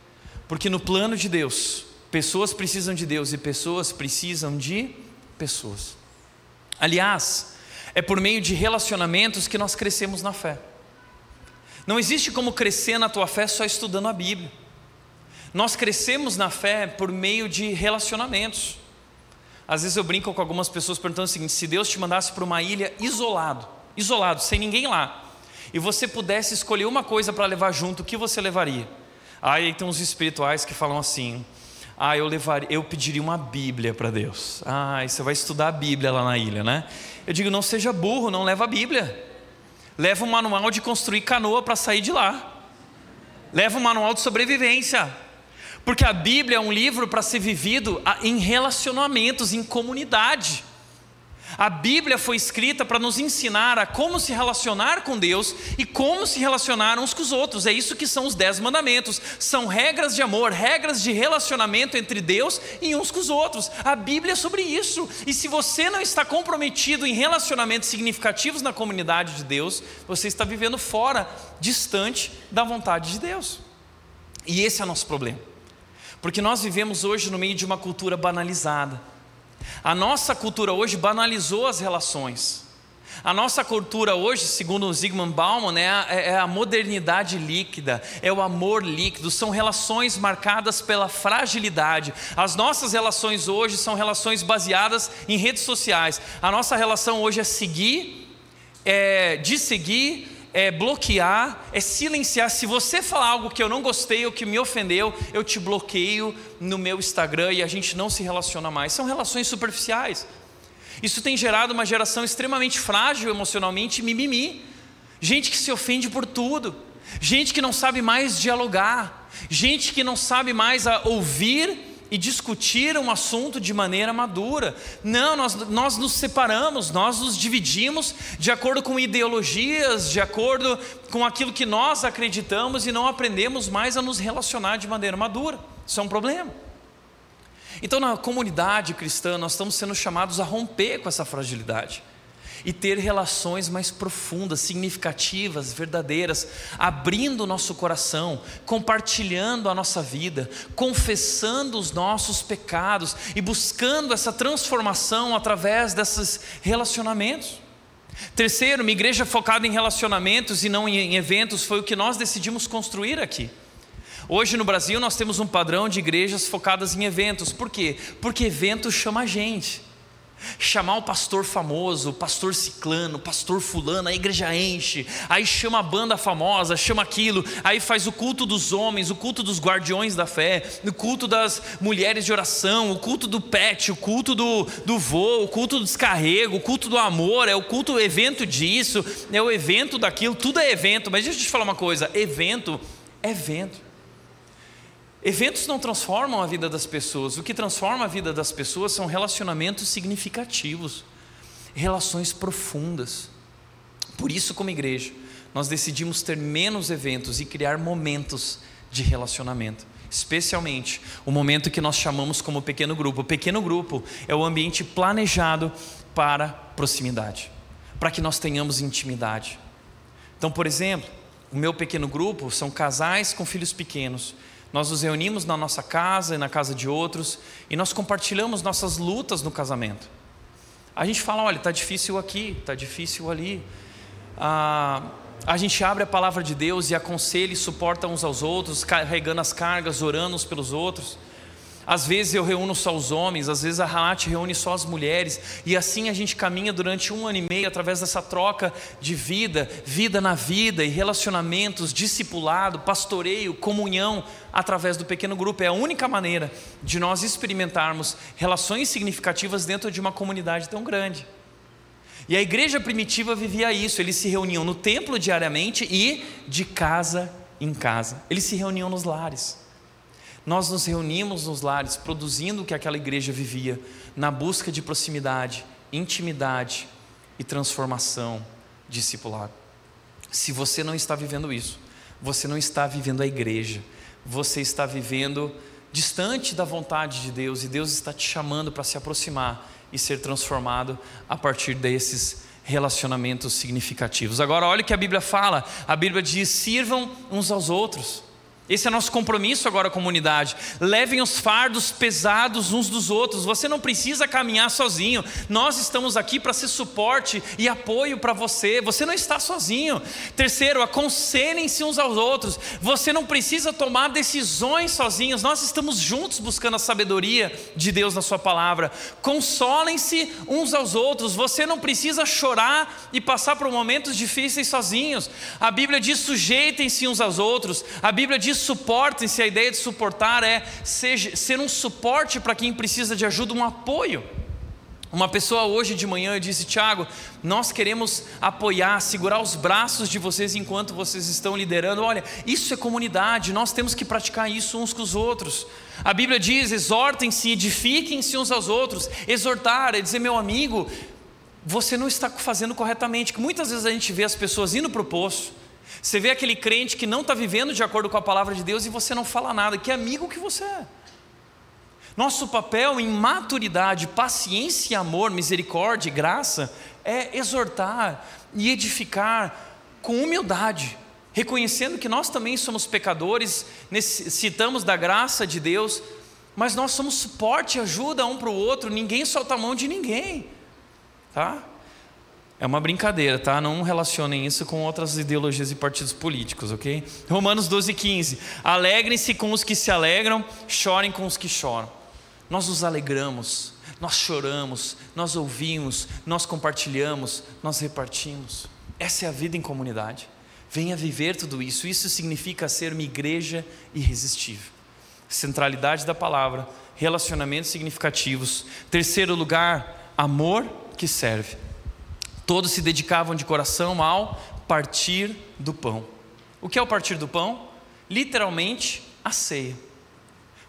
Porque no plano de Deus, pessoas precisam de Deus e pessoas precisam de pessoas. Aliás, é por meio de relacionamentos que nós crescemos na fé. Não existe como crescer na tua fé só estudando a Bíblia. Nós crescemos na fé por meio de relacionamentos. Às vezes eu brinco com algumas pessoas perguntando o seguinte: se Deus te mandasse para uma ilha isolado, isolado, sem ninguém lá, e você pudesse escolher uma coisa para levar junto, o que você levaria? Aí tem uns espirituais que falam assim: ah, eu levaria, eu pediria uma Bíblia para Deus. Ah, você vai estudar a Bíblia lá na ilha, né? Eu digo, não seja burro, não leva a Bíblia. Leva um manual de construir canoa para sair de lá. Leva um manual de sobrevivência. Porque a Bíblia é um livro para ser vivido em relacionamentos, em comunidade. A Bíblia foi escrita para nos ensinar a como se relacionar com Deus e como se relacionar uns com os outros. É isso que são os dez mandamentos. São regras de amor, regras de relacionamento entre Deus e uns com os outros. A Bíblia é sobre isso. E se você não está comprometido em relacionamentos significativos na comunidade de Deus, você está vivendo fora, distante da vontade de Deus. E esse é o nosso problema. Porque nós vivemos hoje no meio de uma cultura banalizada a nossa cultura hoje banalizou as relações. A nossa cultura hoje, segundo o Zygmunt Bauman, é a, é a modernidade líquida, é o amor líquido, são relações marcadas pela fragilidade. As nossas relações hoje são relações baseadas em redes sociais. A nossa relação hoje é seguir, é de seguir, é bloquear, é silenciar. Se você falar algo que eu não gostei ou que me ofendeu, eu te bloqueio no meu Instagram e a gente não se relaciona mais. São relações superficiais. Isso tem gerado uma geração extremamente frágil emocionalmente, mimimi. Gente que se ofende por tudo. Gente que não sabe mais dialogar. Gente que não sabe mais ouvir e discutir um assunto de maneira madura. Não, nós, nós nos separamos, nós nos dividimos de acordo com ideologias, de acordo com aquilo que nós acreditamos e não aprendemos mais a nos relacionar de maneira madura. Isso é um problema. Então, na comunidade cristã, nós estamos sendo chamados a romper com essa fragilidade e ter relações mais profundas, significativas, verdadeiras, abrindo o nosso coração, compartilhando a nossa vida, confessando os nossos pecados e buscando essa transformação através desses relacionamentos. Terceiro, uma igreja focada em relacionamentos e não em eventos foi o que nós decidimos construir aqui. Hoje no Brasil nós temos um padrão de igrejas focadas em eventos. Por quê? Porque evento chama a gente. Chamar o pastor famoso, pastor ciclano, pastor fulano, a igreja enche, aí chama a banda famosa, chama aquilo, aí faz o culto dos homens, o culto dos guardiões da fé, o culto das mulheres de oração, o culto do pet, o culto do, do voo, o culto do descarrego, o culto do amor, é o culto, o evento disso, é o evento daquilo, tudo é evento, mas deixa eu te falar uma coisa, evento é evento. Eventos não transformam a vida das pessoas, o que transforma a vida das pessoas são relacionamentos significativos, relações profundas. Por isso, como igreja, nós decidimos ter menos eventos e criar momentos de relacionamento, especialmente o momento que nós chamamos como pequeno grupo. O pequeno grupo é o ambiente planejado para proximidade, para que nós tenhamos intimidade. Então, por exemplo, o meu pequeno grupo são casais com filhos pequenos nós nos reunimos na nossa casa e na casa de outros e nós compartilhamos nossas lutas no casamento. A gente fala: olha, está difícil aqui, está difícil ali. Ah, a gente abre a palavra de Deus e aconselha e suporta uns aos outros, carregando as cargas, orando uns pelos outros. Às vezes eu reúno só os homens, às vezes a Raat reúne só as mulheres, e assim a gente caminha durante um ano e meio através dessa troca de vida, vida na vida e relacionamentos, discipulado, pastoreio, comunhão, através do pequeno grupo. É a única maneira de nós experimentarmos relações significativas dentro de uma comunidade tão grande. E a igreja primitiva vivia isso, eles se reuniam no templo diariamente e de casa em casa, eles se reuniam nos lares. Nós nos reunimos nos lares, produzindo o que aquela igreja vivia, na busca de proximidade, intimidade e transformação discipulado. Se você não está vivendo isso, você não está vivendo a igreja, você está vivendo distante da vontade de Deus e Deus está te chamando para se aproximar e ser transformado a partir desses relacionamentos significativos. Agora, olha o que a Bíblia fala: a Bíblia diz: sirvam uns aos outros. Esse é nosso compromisso agora, comunidade. Levem os fardos pesados uns dos outros. Você não precisa caminhar sozinho. Nós estamos aqui para ser suporte e apoio para você. Você não está sozinho. Terceiro, aconselhem-se uns aos outros. Você não precisa tomar decisões sozinhos. Nós estamos juntos buscando a sabedoria de Deus na Sua palavra. Consolem-se uns aos outros. Você não precisa chorar e passar por momentos difíceis sozinhos. A Bíblia diz: sujeitem-se uns aos outros. A Bíblia diz: suportem-se, a ideia de suportar é ser, ser um suporte para quem precisa de ajuda, um apoio. Uma pessoa hoje de manhã disse: Tiago, nós queremos apoiar, segurar os braços de vocês enquanto vocês estão liderando. Olha, isso é comunidade, nós temos que praticar isso uns com os outros. A Bíblia diz: exortem-se, edifiquem-se uns aos outros. Exortar é dizer, meu amigo, você não está fazendo corretamente. Que muitas vezes a gente vê as pessoas indo para o poço, você vê aquele crente que não está vivendo de acordo com a palavra de Deus e você não fala nada, que amigo que você é. Nosso papel em maturidade, paciência, amor, misericórdia e graça é exortar e edificar com humildade, reconhecendo que nós também somos pecadores, necessitamos da graça de Deus, mas nós somos suporte e ajuda um para o outro, ninguém solta a mão de ninguém, tá? É uma brincadeira, tá? Não relacionem isso com outras ideologias e partidos políticos, ok? Romanos 12, 15. Alegrem-se com os que se alegram, chorem com os que choram. Nós nos alegramos, nós choramos, nós ouvimos, nós compartilhamos, nós repartimos. Essa é a vida em comunidade. Venha viver tudo isso. Isso significa ser uma igreja irresistível. Centralidade da palavra, relacionamentos significativos. Terceiro lugar, amor que serve. Todos se dedicavam de coração ao partir do pão. O que é o partir do pão? Literalmente, a ceia.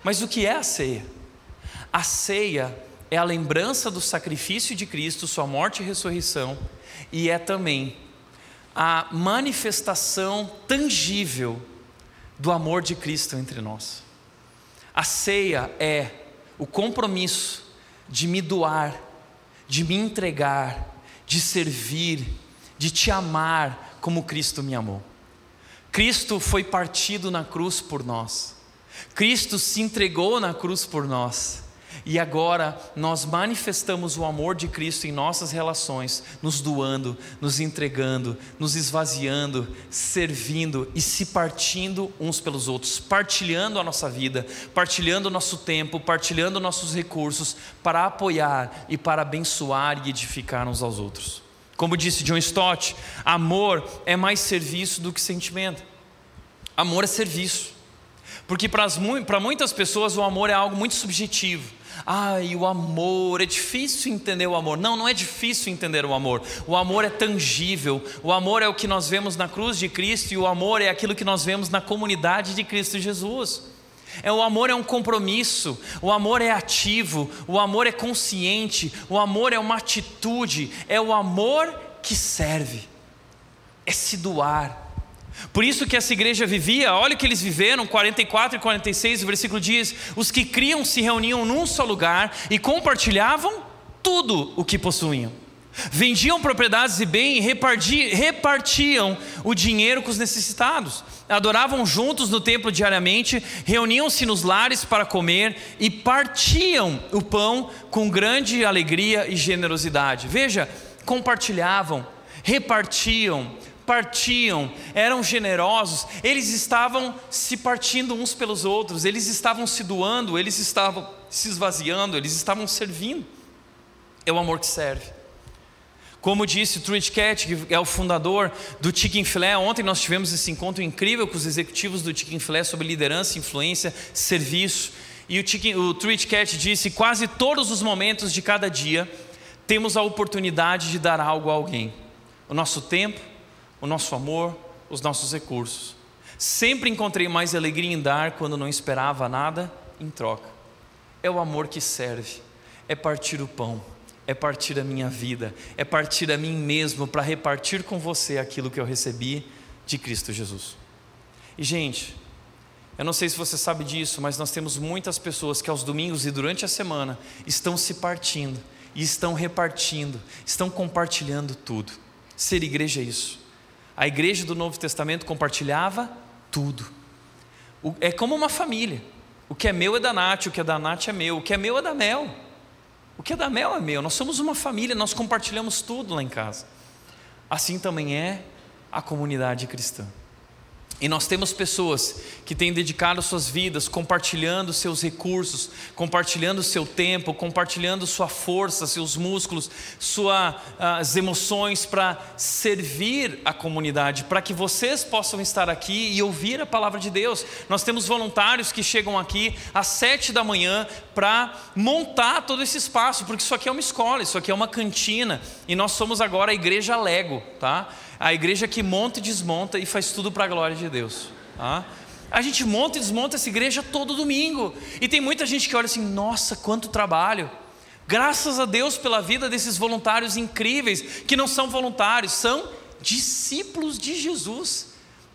Mas o que é a ceia? A ceia é a lembrança do sacrifício de Cristo, sua morte e ressurreição, e é também a manifestação tangível do amor de Cristo entre nós. A ceia é o compromisso de me doar, de me entregar, de servir, de te amar como Cristo me amou. Cristo foi partido na cruz por nós. Cristo se entregou na cruz por nós. E agora nós manifestamos o amor de Cristo em nossas relações, nos doando, nos entregando, nos esvaziando, servindo e se partindo uns pelos outros, partilhando a nossa vida, partilhando o nosso tempo, partilhando nossos recursos para apoiar e para abençoar e edificar uns aos outros. Como disse John Stott, amor é mais serviço do que sentimento. Amor é serviço. Porque para muitas pessoas o amor é algo muito subjetivo. Ai, o amor, é difícil entender o amor. Não, não é difícil entender o amor. O amor é tangível. O amor é o que nós vemos na cruz de Cristo e o amor é aquilo que nós vemos na comunidade de Cristo Jesus. É o amor é um compromisso, o amor é ativo, o amor é consciente, o amor é uma atitude, é o amor que serve. É se doar, por isso que essa igreja vivia, olha o que eles viveram, 44 e 46, o versículo diz: os que criam se reuniam num só lugar e compartilhavam tudo o que possuíam. Vendiam propriedades e bem e repartiam o dinheiro com os necessitados. Adoravam juntos no templo diariamente, reuniam-se nos lares para comer e partiam o pão com grande alegria e generosidade. Veja, compartilhavam, repartiam, partiam, eram generosos, eles estavam se partindo uns pelos outros, eles estavam se doando, eles estavam se esvaziando, eles estavam servindo. É o amor que serve. Como disse Truett Cat, que é o fundador do Chicken Filé, ontem nós tivemos esse encontro incrível com os executivos do Chicken Filé sobre liderança, influência, serviço. E o, o Truett Cat disse: quase todos os momentos de cada dia temos a oportunidade de dar algo a alguém. O nosso tempo, o nosso amor, os nossos recursos. Sempre encontrei mais alegria em dar quando não esperava nada em troca. É o amor que serve, é partir o pão, é partir a minha vida, é partir a mim mesmo para repartir com você aquilo que eu recebi de Cristo Jesus. E gente, eu não sei se você sabe disso, mas nós temos muitas pessoas que aos domingos e durante a semana estão se partindo e estão repartindo, estão compartilhando tudo. Ser igreja é isso. A igreja do Novo Testamento compartilhava tudo. É como uma família. O que é meu é da Nath, o que é da Nath é meu, o que é meu é da Mel. O que é da Mel é meu. Nós somos uma família, nós compartilhamos tudo lá em casa. Assim também é a comunidade cristã. E nós temos pessoas que têm dedicado suas vidas compartilhando seus recursos, compartilhando seu tempo, compartilhando sua força, seus músculos, suas emoções para servir a comunidade, para que vocês possam estar aqui e ouvir a palavra de Deus. Nós temos voluntários que chegam aqui às sete da manhã para montar todo esse espaço, porque isso aqui é uma escola, isso aqui é uma cantina e nós somos agora a igreja Lego, tá? A igreja que monta e desmonta e faz tudo para a glória de Deus. Tá? A gente monta e desmonta essa igreja todo domingo. E tem muita gente que olha assim: nossa, quanto trabalho. Graças a Deus pela vida desses voluntários incríveis, que não são voluntários, são discípulos de Jesus,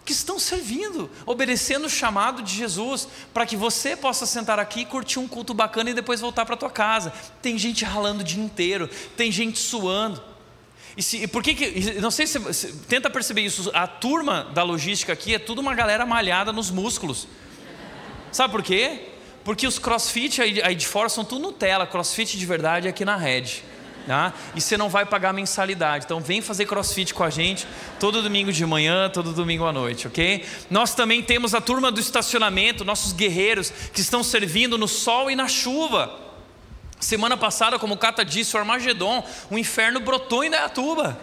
que estão servindo, obedecendo o chamado de Jesus, para que você possa sentar aqui, curtir um culto bacana e depois voltar para tua casa. Tem gente ralando o dia inteiro, tem gente suando. E, se, e por que, que não sei se, se tenta perceber isso, a turma da logística aqui é tudo uma galera malhada nos músculos. Sabe por quê? Porque os crossfit aí, aí de fora são tudo Nutella, crossfit de verdade é aqui na rede. Tá? E você não vai pagar mensalidade. Então vem fazer crossfit com a gente todo domingo de manhã, todo domingo à noite, ok? Nós também temos a turma do estacionamento, nossos guerreiros que estão servindo no sol e na chuva. Semana passada, como o Cata disse, o Armagedon, o inferno brotou em Dayatuba.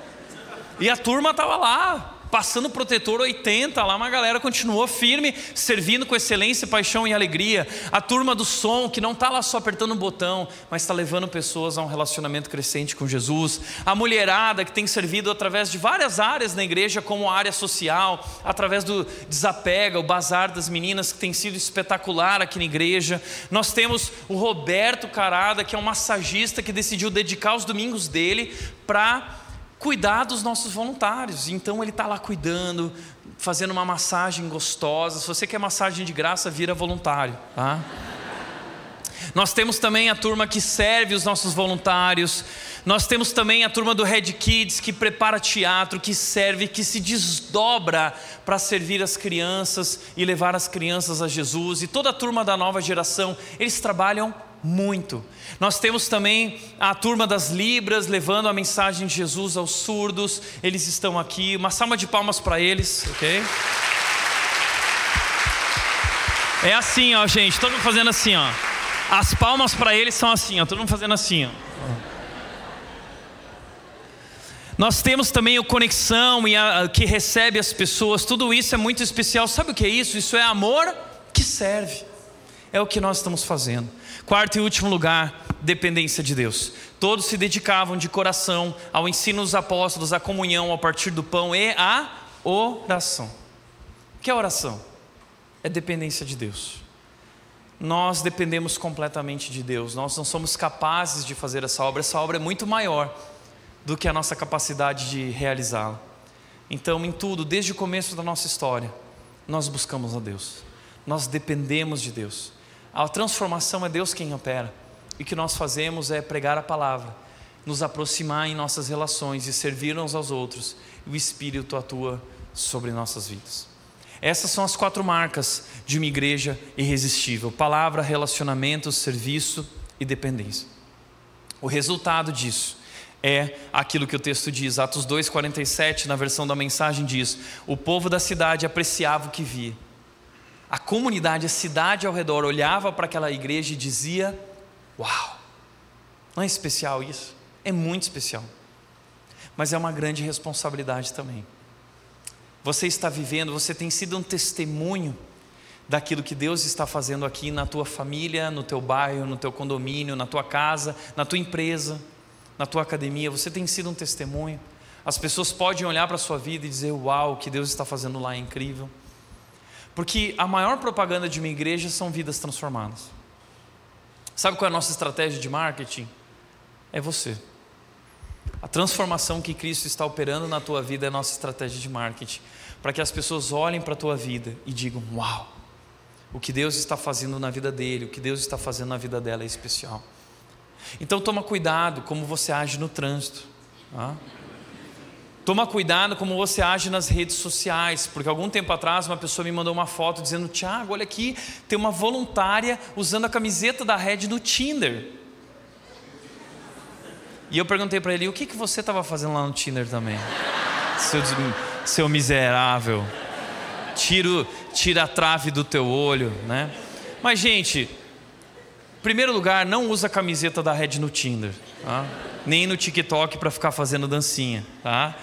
E a turma estava lá, passando protetor 80, lá uma galera continuou firme, servindo com excelência, paixão e alegria. A turma do som, que não está lá só apertando um botão, mas está levando pessoas a um relacionamento crescente com Jesus. A mulherada, que tem servido através de várias áreas na igreja, como a área social, através do desapega, o bazar das meninas, que tem sido espetacular aqui na igreja. Nós temos o Roberto Carada, que é um massagista que decidiu dedicar os domingos dele para cuidar dos nossos voluntários. Então ele está lá cuidando, fazendo uma massagem gostosa. Se você quer massagem de graça, vira voluntário. Tá? Nós temos também a turma que serve os nossos voluntários. Nós temos também a turma do Red Kids que prepara teatro, que serve, que se desdobra para servir as crianças e levar as crianças a Jesus. E toda a turma da nova geração, eles trabalham muito. Nós temos também a turma das Libras levando a mensagem de Jesus aos surdos. Eles estão aqui. Uma salva de palmas para eles, ok? É assim, ó, gente. Todo mundo fazendo assim, ó. As palmas para eles são assim, ó. Todo mundo fazendo assim, ó. Nós temos também o conexão e a, que recebe as pessoas. Tudo isso é muito especial. Sabe o que é isso? Isso é amor que serve. É o que nós estamos fazendo. Quarto e último lugar, dependência de Deus. Todos se dedicavam de coração ao ensino dos apóstolos, à comunhão, ao partir do pão e à oração. O que é oração? É dependência de Deus. Nós dependemos completamente de Deus, nós não somos capazes de fazer essa obra, essa obra é muito maior do que a nossa capacidade de realizá-la. Então, em tudo, desde o começo da nossa história, nós buscamos a Deus, nós dependemos de Deus. A transformação é Deus quem opera. E o que nós fazemos é pregar a palavra, nos aproximar em nossas relações e servir uns aos outros. E o Espírito atua sobre nossas vidas. Essas são as quatro marcas de uma igreja irresistível: palavra, relacionamento, serviço e dependência. O resultado disso é aquilo que o texto diz, Atos 2,47, na versão da mensagem diz: O povo da cidade apreciava o que via a comunidade, a cidade ao redor olhava para aquela igreja e dizia: Uau, não é especial isso? É muito especial. Mas é uma grande responsabilidade também. Você está vivendo, você tem sido um testemunho daquilo que Deus está fazendo aqui na tua família, no teu bairro, no teu condomínio, na tua casa, na tua empresa, na tua academia. Você tem sido um testemunho. As pessoas podem olhar para a sua vida e dizer: Uau, o que Deus está fazendo lá é incrível. Porque a maior propaganda de uma igreja são vidas transformadas. Sabe qual é a nossa estratégia de marketing? É você. A transformação que Cristo está operando na tua vida é a nossa estratégia de marketing. Para que as pessoas olhem para a tua vida e digam: Uau, o que Deus está fazendo na vida dele, o que Deus está fazendo na vida dela é especial. Então toma cuidado como você age no trânsito. Tá? Toma cuidado como você age nas redes sociais, porque algum tempo atrás uma pessoa me mandou uma foto dizendo: Tiago, olha aqui, tem uma voluntária usando a camiseta da Red no Tinder. E eu perguntei para ele: o que, que você estava fazendo lá no Tinder também? Seu, seu miserável. Tiro, tira a trave do teu olho, né? Mas, gente, em primeiro lugar, não usa a camiseta da Red no Tinder, tá? nem no TikTok para ficar fazendo dancinha, tá?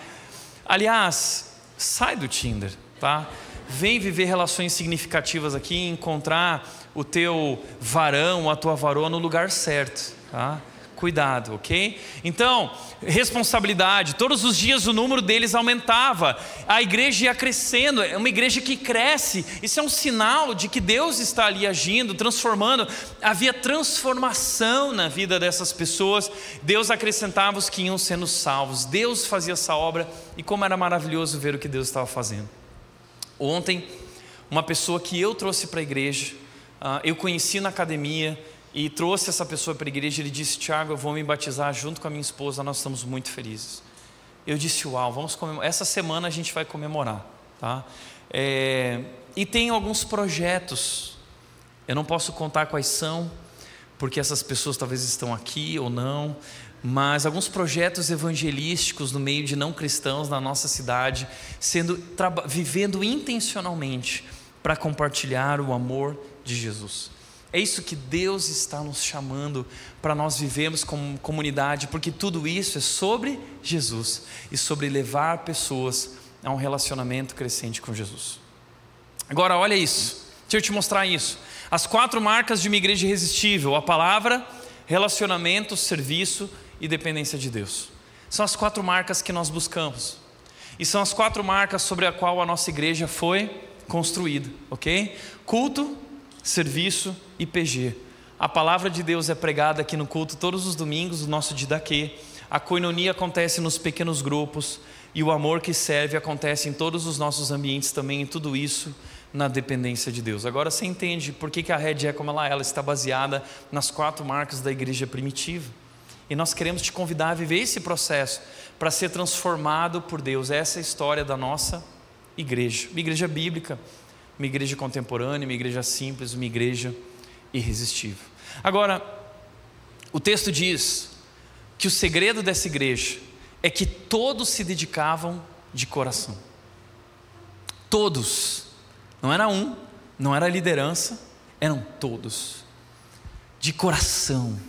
Aliás, sai do Tinder, tá? Vem viver relações significativas aqui, encontrar o teu varão, a tua varoa no lugar certo, tá? Cuidado, ok? Então, responsabilidade. Todos os dias o número deles aumentava, a igreja ia crescendo, é uma igreja que cresce. Isso é um sinal de que Deus está ali agindo, transformando. Havia transformação na vida dessas pessoas. Deus acrescentava os que iam sendo salvos. Deus fazia essa obra e como era maravilhoso ver o que Deus estava fazendo. Ontem, uma pessoa que eu trouxe para a igreja, ah, eu conheci na academia e trouxe essa pessoa para a igreja. Ele disse: Tiago, eu vou me batizar junto com a minha esposa, nós estamos muito felizes. Eu disse: Uau, vamos comemorar. Essa semana a gente vai comemorar. Tá? É... E tem alguns projetos, eu não posso contar quais são, porque essas pessoas talvez estão aqui ou não, mas alguns projetos evangelísticos no meio de não cristãos na nossa cidade, sendo vivendo intencionalmente para compartilhar o amor de Jesus. É isso que Deus está nos chamando para nós vivemos como comunidade, porque tudo isso é sobre Jesus e sobre levar pessoas a um relacionamento crescente com Jesus. Agora, olha isso, deixa eu te mostrar isso. As quatro marcas de uma igreja irresistível: a palavra, relacionamento, serviço e dependência de Deus. São as quatro marcas que nós buscamos. E são as quatro marcas sobre a qual a nossa igreja foi construída, ok? Culto, serviço e PG. A palavra de Deus é pregada aqui no culto todos os domingos, o nosso Didaquê. A coinonia acontece nos pequenos grupos e o amor que serve acontece em todos os nossos ambientes também, e tudo isso na dependência de Deus. Agora você entende por que, a rede é como ela é, ela está baseada nas quatro marcas da igreja primitiva. E nós queremos te convidar a viver esse processo para ser transformado por Deus. Essa é a história da nossa igreja, uma igreja bíblica uma igreja contemporânea, uma igreja simples, uma igreja irresistível. Agora, o texto diz que o segredo dessa igreja é que todos se dedicavam de coração. Todos. Não era um, não era liderança, eram todos. De coração.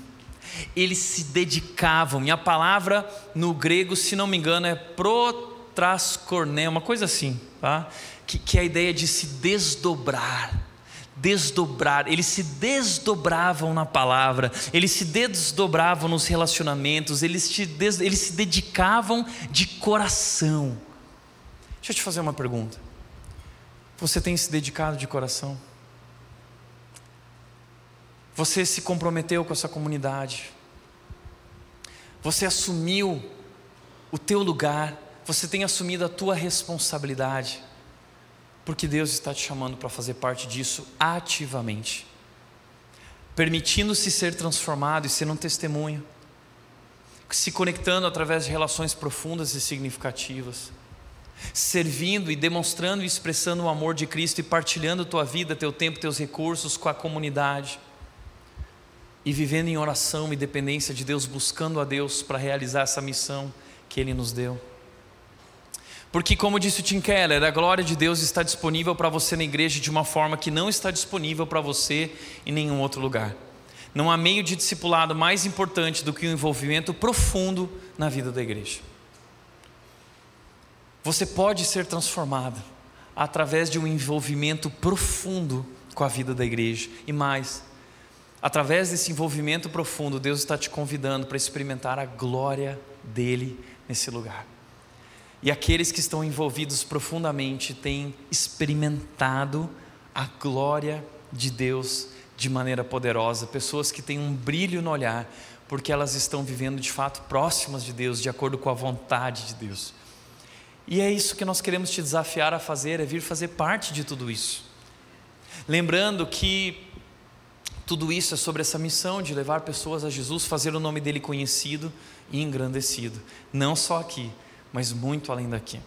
Eles se dedicavam, e a palavra no grego, se não me engano, é protrascorné, uma coisa assim, tá? Que, que é a ideia de se desdobrar desdobrar, eles se desdobravam na palavra, eles se desdobravam nos relacionamentos, eles, des, eles se dedicavam de coração. Deixa eu te fazer uma pergunta. Você tem se dedicado de coração? Você se comprometeu com essa comunidade? Você assumiu o teu lugar? Você tem assumido a tua responsabilidade? Porque Deus está te chamando para fazer parte disso ativamente, permitindo-se ser transformado e ser um testemunho, se conectando através de relações profundas e significativas, servindo e demonstrando e expressando o amor de Cristo e partilhando tua vida, teu tempo, teus recursos com a comunidade e vivendo em oração e dependência de Deus, buscando a Deus para realizar essa missão que Ele nos deu. Porque, como disse o Tim Keller, a glória de Deus está disponível para você na igreja de uma forma que não está disponível para você em nenhum outro lugar. Não há meio de discipulado mais importante do que o um envolvimento profundo na vida da igreja. Você pode ser transformado através de um envolvimento profundo com a vida da igreja. E mais, através desse envolvimento profundo, Deus está te convidando para experimentar a glória dele nesse lugar. E aqueles que estão envolvidos profundamente têm experimentado a glória de Deus de maneira poderosa, pessoas que têm um brilho no olhar, porque elas estão vivendo de fato próximas de Deus, de acordo com a vontade de Deus. E é isso que nós queremos te desafiar a fazer, é vir fazer parte de tudo isso. Lembrando que tudo isso é sobre essa missão de levar pessoas a Jesus, fazer o nome dele conhecido e engrandecido, não só aqui, mas muito além daqui.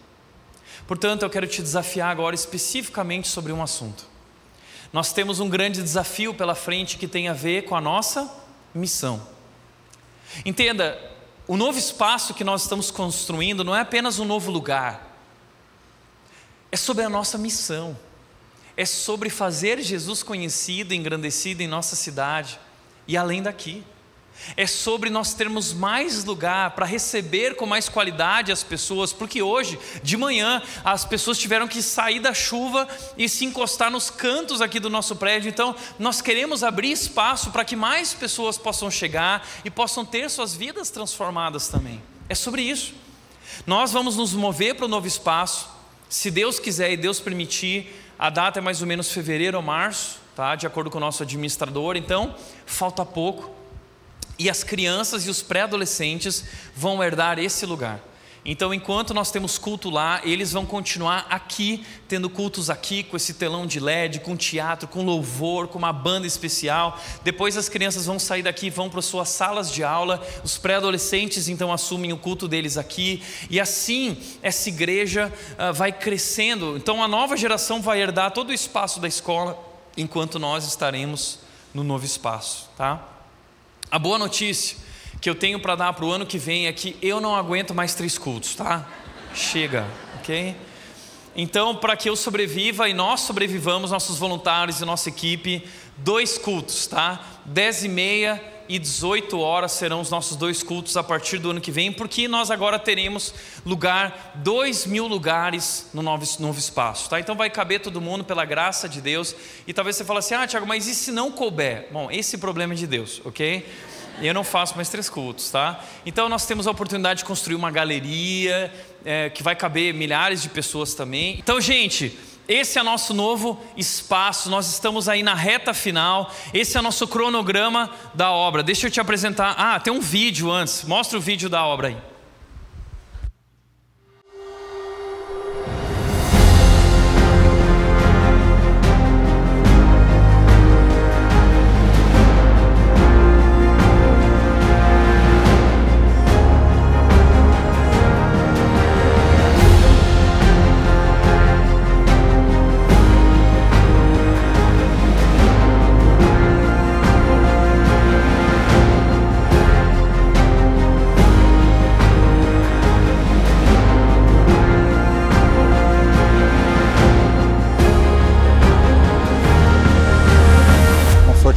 Portanto, eu quero te desafiar agora especificamente sobre um assunto. Nós temos um grande desafio pela frente que tem a ver com a nossa missão. Entenda, o novo espaço que nós estamos construindo não é apenas um novo lugar, é sobre a nossa missão, é sobre fazer Jesus conhecido engrandecido em nossa cidade e além daqui é sobre nós termos mais lugar para receber com mais qualidade as pessoas, porque hoje, de manhã, as pessoas tiveram que sair da chuva e se encostar nos cantos aqui do nosso prédio, então nós queremos abrir espaço para que mais pessoas possam chegar e possam ter suas vidas transformadas também. É sobre isso. Nós vamos nos mover para o novo espaço, se Deus quiser e Deus permitir, a data é mais ou menos fevereiro ou março, tá? de acordo com o nosso administrador, então falta pouco. E as crianças e os pré-adolescentes vão herdar esse lugar. Então, enquanto nós temos culto lá, eles vão continuar aqui, tendo cultos aqui, com esse telão de LED, com teatro, com louvor, com uma banda especial. Depois as crianças vão sair daqui, vão para suas salas de aula. Os pré-adolescentes então assumem o culto deles aqui. E assim essa igreja uh, vai crescendo. Então a nova geração vai herdar todo o espaço da escola, enquanto nós estaremos no novo espaço, tá? A boa notícia que eu tenho para dar para o ano que vem é que eu não aguento mais três cultos, tá? Chega, ok? Então, para que eu sobreviva e nós sobrevivamos, nossos voluntários e nossa equipe, dois cultos, tá? Dez e meia e 18 horas serão os nossos dois cultos a partir do ano que vem, porque nós agora teremos lugar, dois mil lugares no novo, novo espaço, tá? Então vai caber todo mundo pela graça de Deus. E talvez você fale assim, ah, Tiago, mas e se não couber? Bom, esse problema é de Deus, ok? Eu não faço mais três cultos, tá? Então nós temos a oportunidade de construir uma galeria é, que vai caber milhares de pessoas também. Então, gente, esse é nosso novo espaço, nós estamos aí na reta final. Esse é nosso cronograma da obra. Deixa eu te apresentar. Ah, tem um vídeo antes. Mostra o vídeo da obra aí.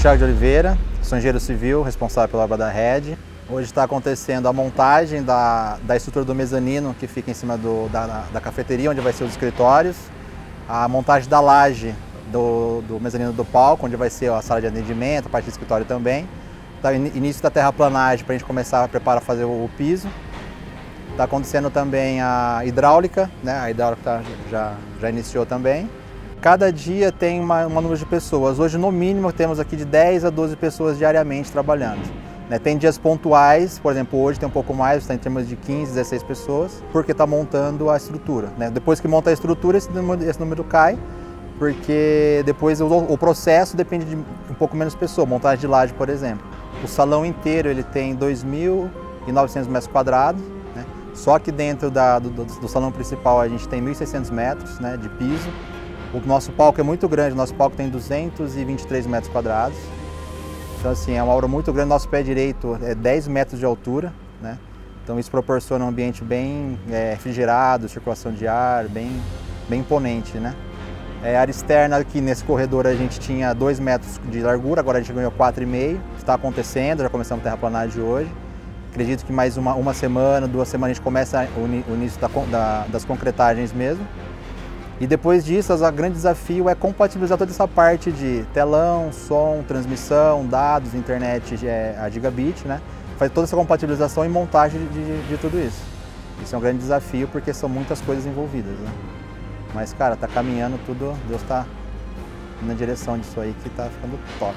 Thiago de Oliveira, sou engenheiro civil, responsável pela obra da rede. Hoje está acontecendo a montagem da, da estrutura do mezanino que fica em cima do, da, da cafeteria, onde vai ser os escritórios, a montagem da laje do, do mezanino do palco, onde vai ser a sala de atendimento, a parte do escritório também. Tá, início da terraplanagem para a gente começar a preparar fazer o, o piso. Está acontecendo também a hidráulica, né? a hidráulica tá, já, já iniciou também. Cada dia tem uma, uma número de pessoas. Hoje, no mínimo, temos aqui de 10 a 12 pessoas diariamente trabalhando. Né? Tem dias pontuais, por exemplo, hoje tem um pouco mais, está em termos de 15, 16 pessoas, porque está montando a estrutura. Né? Depois que monta a estrutura, esse número, esse número cai, porque depois o, o, processo depende de um pouco menos pessoas, montagem de laje, por exemplo. O salão inteiro ele tem 2.900 metros quadrados, né? só que dentro da, do, do, salão principal a gente tem 1.600 metros né, de piso. O nosso palco é muito grande, nosso palco tem 223 metros quadrados. Então assim, é uma obra muito grande, nosso pé direito é 10 metros de altura, né? Então isso proporciona um ambiente bem é, refrigerado, circulação de ar, bem, bem imponente, né? É, área externa aqui nesse corredor a gente tinha 2 metros de largura, agora a gente ganhou 4,5. Está acontecendo, já começamos a terraplanagem hoje. Acredito que mais uma, uma semana, duas semanas a gente começa o, início da, da, das concretagens mesmo. E depois disso, o grande desafio é compatibilizar toda essa parte de telão, som, transmissão, dados, internet é, a gigabit, né? Fazer toda essa compatibilização e montagem de, de, tudo isso. Isso é um grande desafio porque são muitas coisas envolvidas, né? Mas, cara, tá caminhando tudo, Deus tá na direção disso aí que tá ficando top.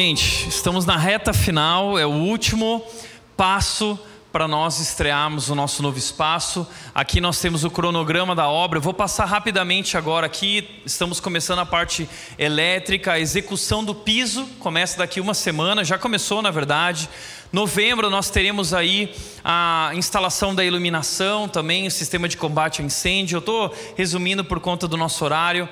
Gente, estamos na reta final, é o último passo para nós estrearmos o nosso novo espaço. Aqui nós temos o cronograma da obra. Eu vou passar rapidamente agora aqui. Estamos começando a parte elétrica, a execução do piso começa daqui uma semana, já começou na verdade. Novembro nós teremos aí a instalação da iluminação, também o sistema de combate a incêndio. Eu estou resumindo por conta do nosso horário.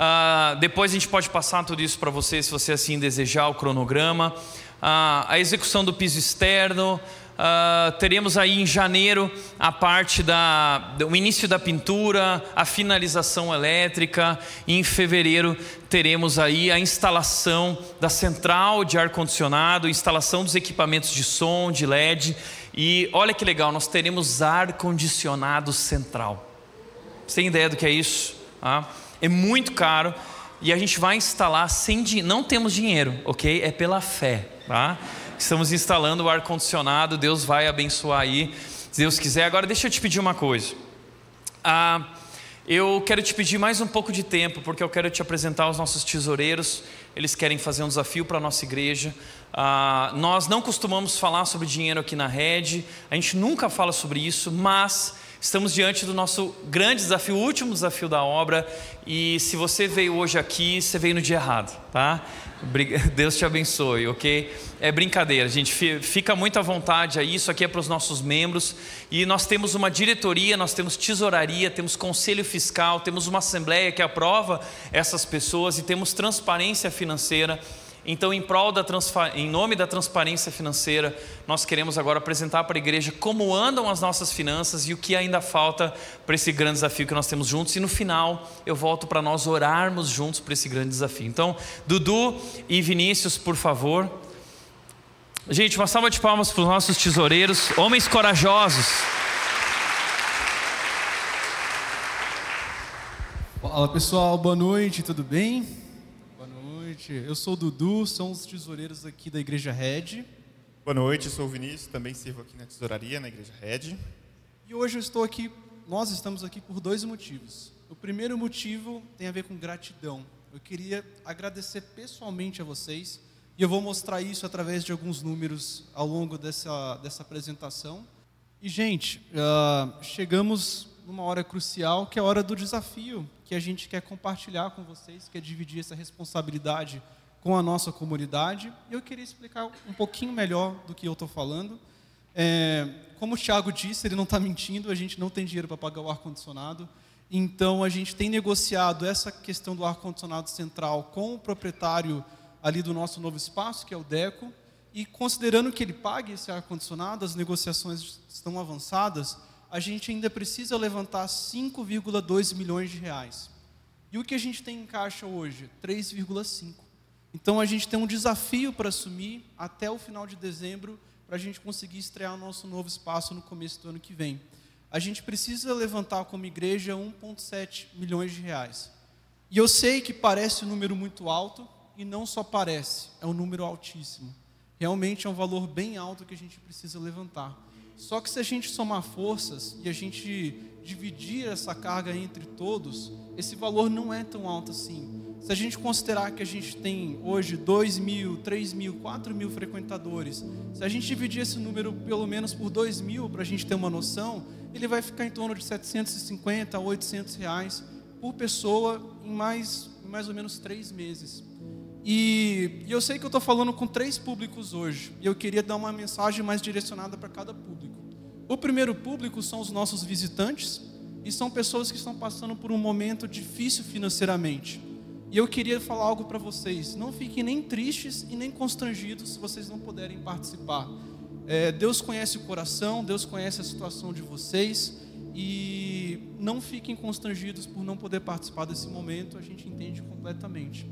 Uh, depois a gente pode passar tudo isso para você, se você assim desejar, o cronograma. Uh, a execução do piso externo. Uh, teremos aí em janeiro a parte da o início da pintura, a finalização elétrica. E em fevereiro teremos aí a instalação da central de ar condicionado, instalação dos equipamentos de som, de LED. E olha que legal, nós teremos ar condicionado central. Você tem ideia do que é isso? Ah? É muito caro e a gente vai instalar sem dinheiro. Não temos dinheiro, ok? É pela fé, tá? Estamos instalando o ar condicionado. Deus vai abençoar aí, se Deus quiser. Agora deixa eu te pedir uma coisa. Ah, eu quero te pedir mais um pouco de tempo, porque eu quero te apresentar os nossos tesoureiros. Eles querem fazer um desafio para a nossa igreja. Ah, nós não costumamos falar sobre dinheiro aqui na rede, a gente nunca fala sobre isso, mas Estamos diante do nosso grande desafio, o último desafio da obra, e se você veio hoje aqui, você veio no dia errado, tá? Deus te abençoe, ok? É brincadeira, gente, fica muito à vontade aí, isso aqui é para os nossos membros, e nós temos uma diretoria, nós temos tesouraria, temos conselho fiscal, temos uma assembleia que aprova essas pessoas e temos transparência financeira. Então, em prol da em nome da transparência financeira, nós queremos agora apresentar para a igreja como andam as nossas finanças e o que ainda falta para esse grande desafio que nós temos juntos. E no final, eu volto para nós orarmos juntos para esse grande desafio. Então, Dudu e Vinícius, por favor. Gente, uma salva de palmas para os nossos tesoureiros, homens corajosos. Fala pessoal, boa noite, tudo bem? Noite, eu sou o Dudu, sou um dos tesoureiros aqui da Igreja Red. Boa noite, eu sou o Vinícius, também sirvo aqui na tesouraria, na Igreja Red. E hoje eu estou aqui, nós estamos aqui por dois motivos. O primeiro motivo tem a ver com gratidão. Eu queria agradecer pessoalmente a vocês, e eu vou mostrar isso através de alguns números ao longo dessa, dessa apresentação. E, gente, uh, chegamos numa hora crucial, que é a hora do desafio, que a gente quer compartilhar com vocês, quer dividir essa responsabilidade com a nossa comunidade. E eu queria explicar um pouquinho melhor do que eu estou falando. É, como o Thiago disse, ele não está mentindo, a gente não tem dinheiro para pagar o ar-condicionado. Então a gente tem negociado essa questão do ar-condicionado central com o proprietário ali do nosso novo espaço, que é o Deco, e considerando que ele pague esse ar-condicionado, as negociações estão avançadas, a gente ainda precisa levantar 5,2 milhões de reais. E o que a gente tem em caixa hoje? 3,5. Então a gente tem um desafio para assumir até o final de dezembro para a gente conseguir estrear o nosso novo espaço no começo do ano que vem. A gente precisa levantar como igreja 1,7 milhões de reais. E eu sei que parece um número muito alto, e não só parece, é um número altíssimo. Realmente é um valor bem alto que a gente precisa levantar. Só que se a gente somar forças e a gente dividir essa carga entre todos, esse valor não é tão alto assim. Se a gente considerar que a gente tem hoje 2 mil, 3 mil, 4 mil frequentadores, se a gente dividir esse número pelo menos por 2 mil, para a gente ter uma noção, ele vai ficar em torno de 750 a 800 reais por pessoa em mais, em mais ou menos três meses. E, e eu sei que eu estou falando com três públicos hoje, e eu queria dar uma mensagem mais direcionada para cada público. O primeiro público são os nossos visitantes, e são pessoas que estão passando por um momento difícil financeiramente. E eu queria falar algo para vocês. Não fiquem nem tristes e nem constrangidos se vocês não puderem participar. É, Deus conhece o coração, Deus conhece a situação de vocês. E não fiquem constrangidos por não poder participar desse momento, a gente entende completamente.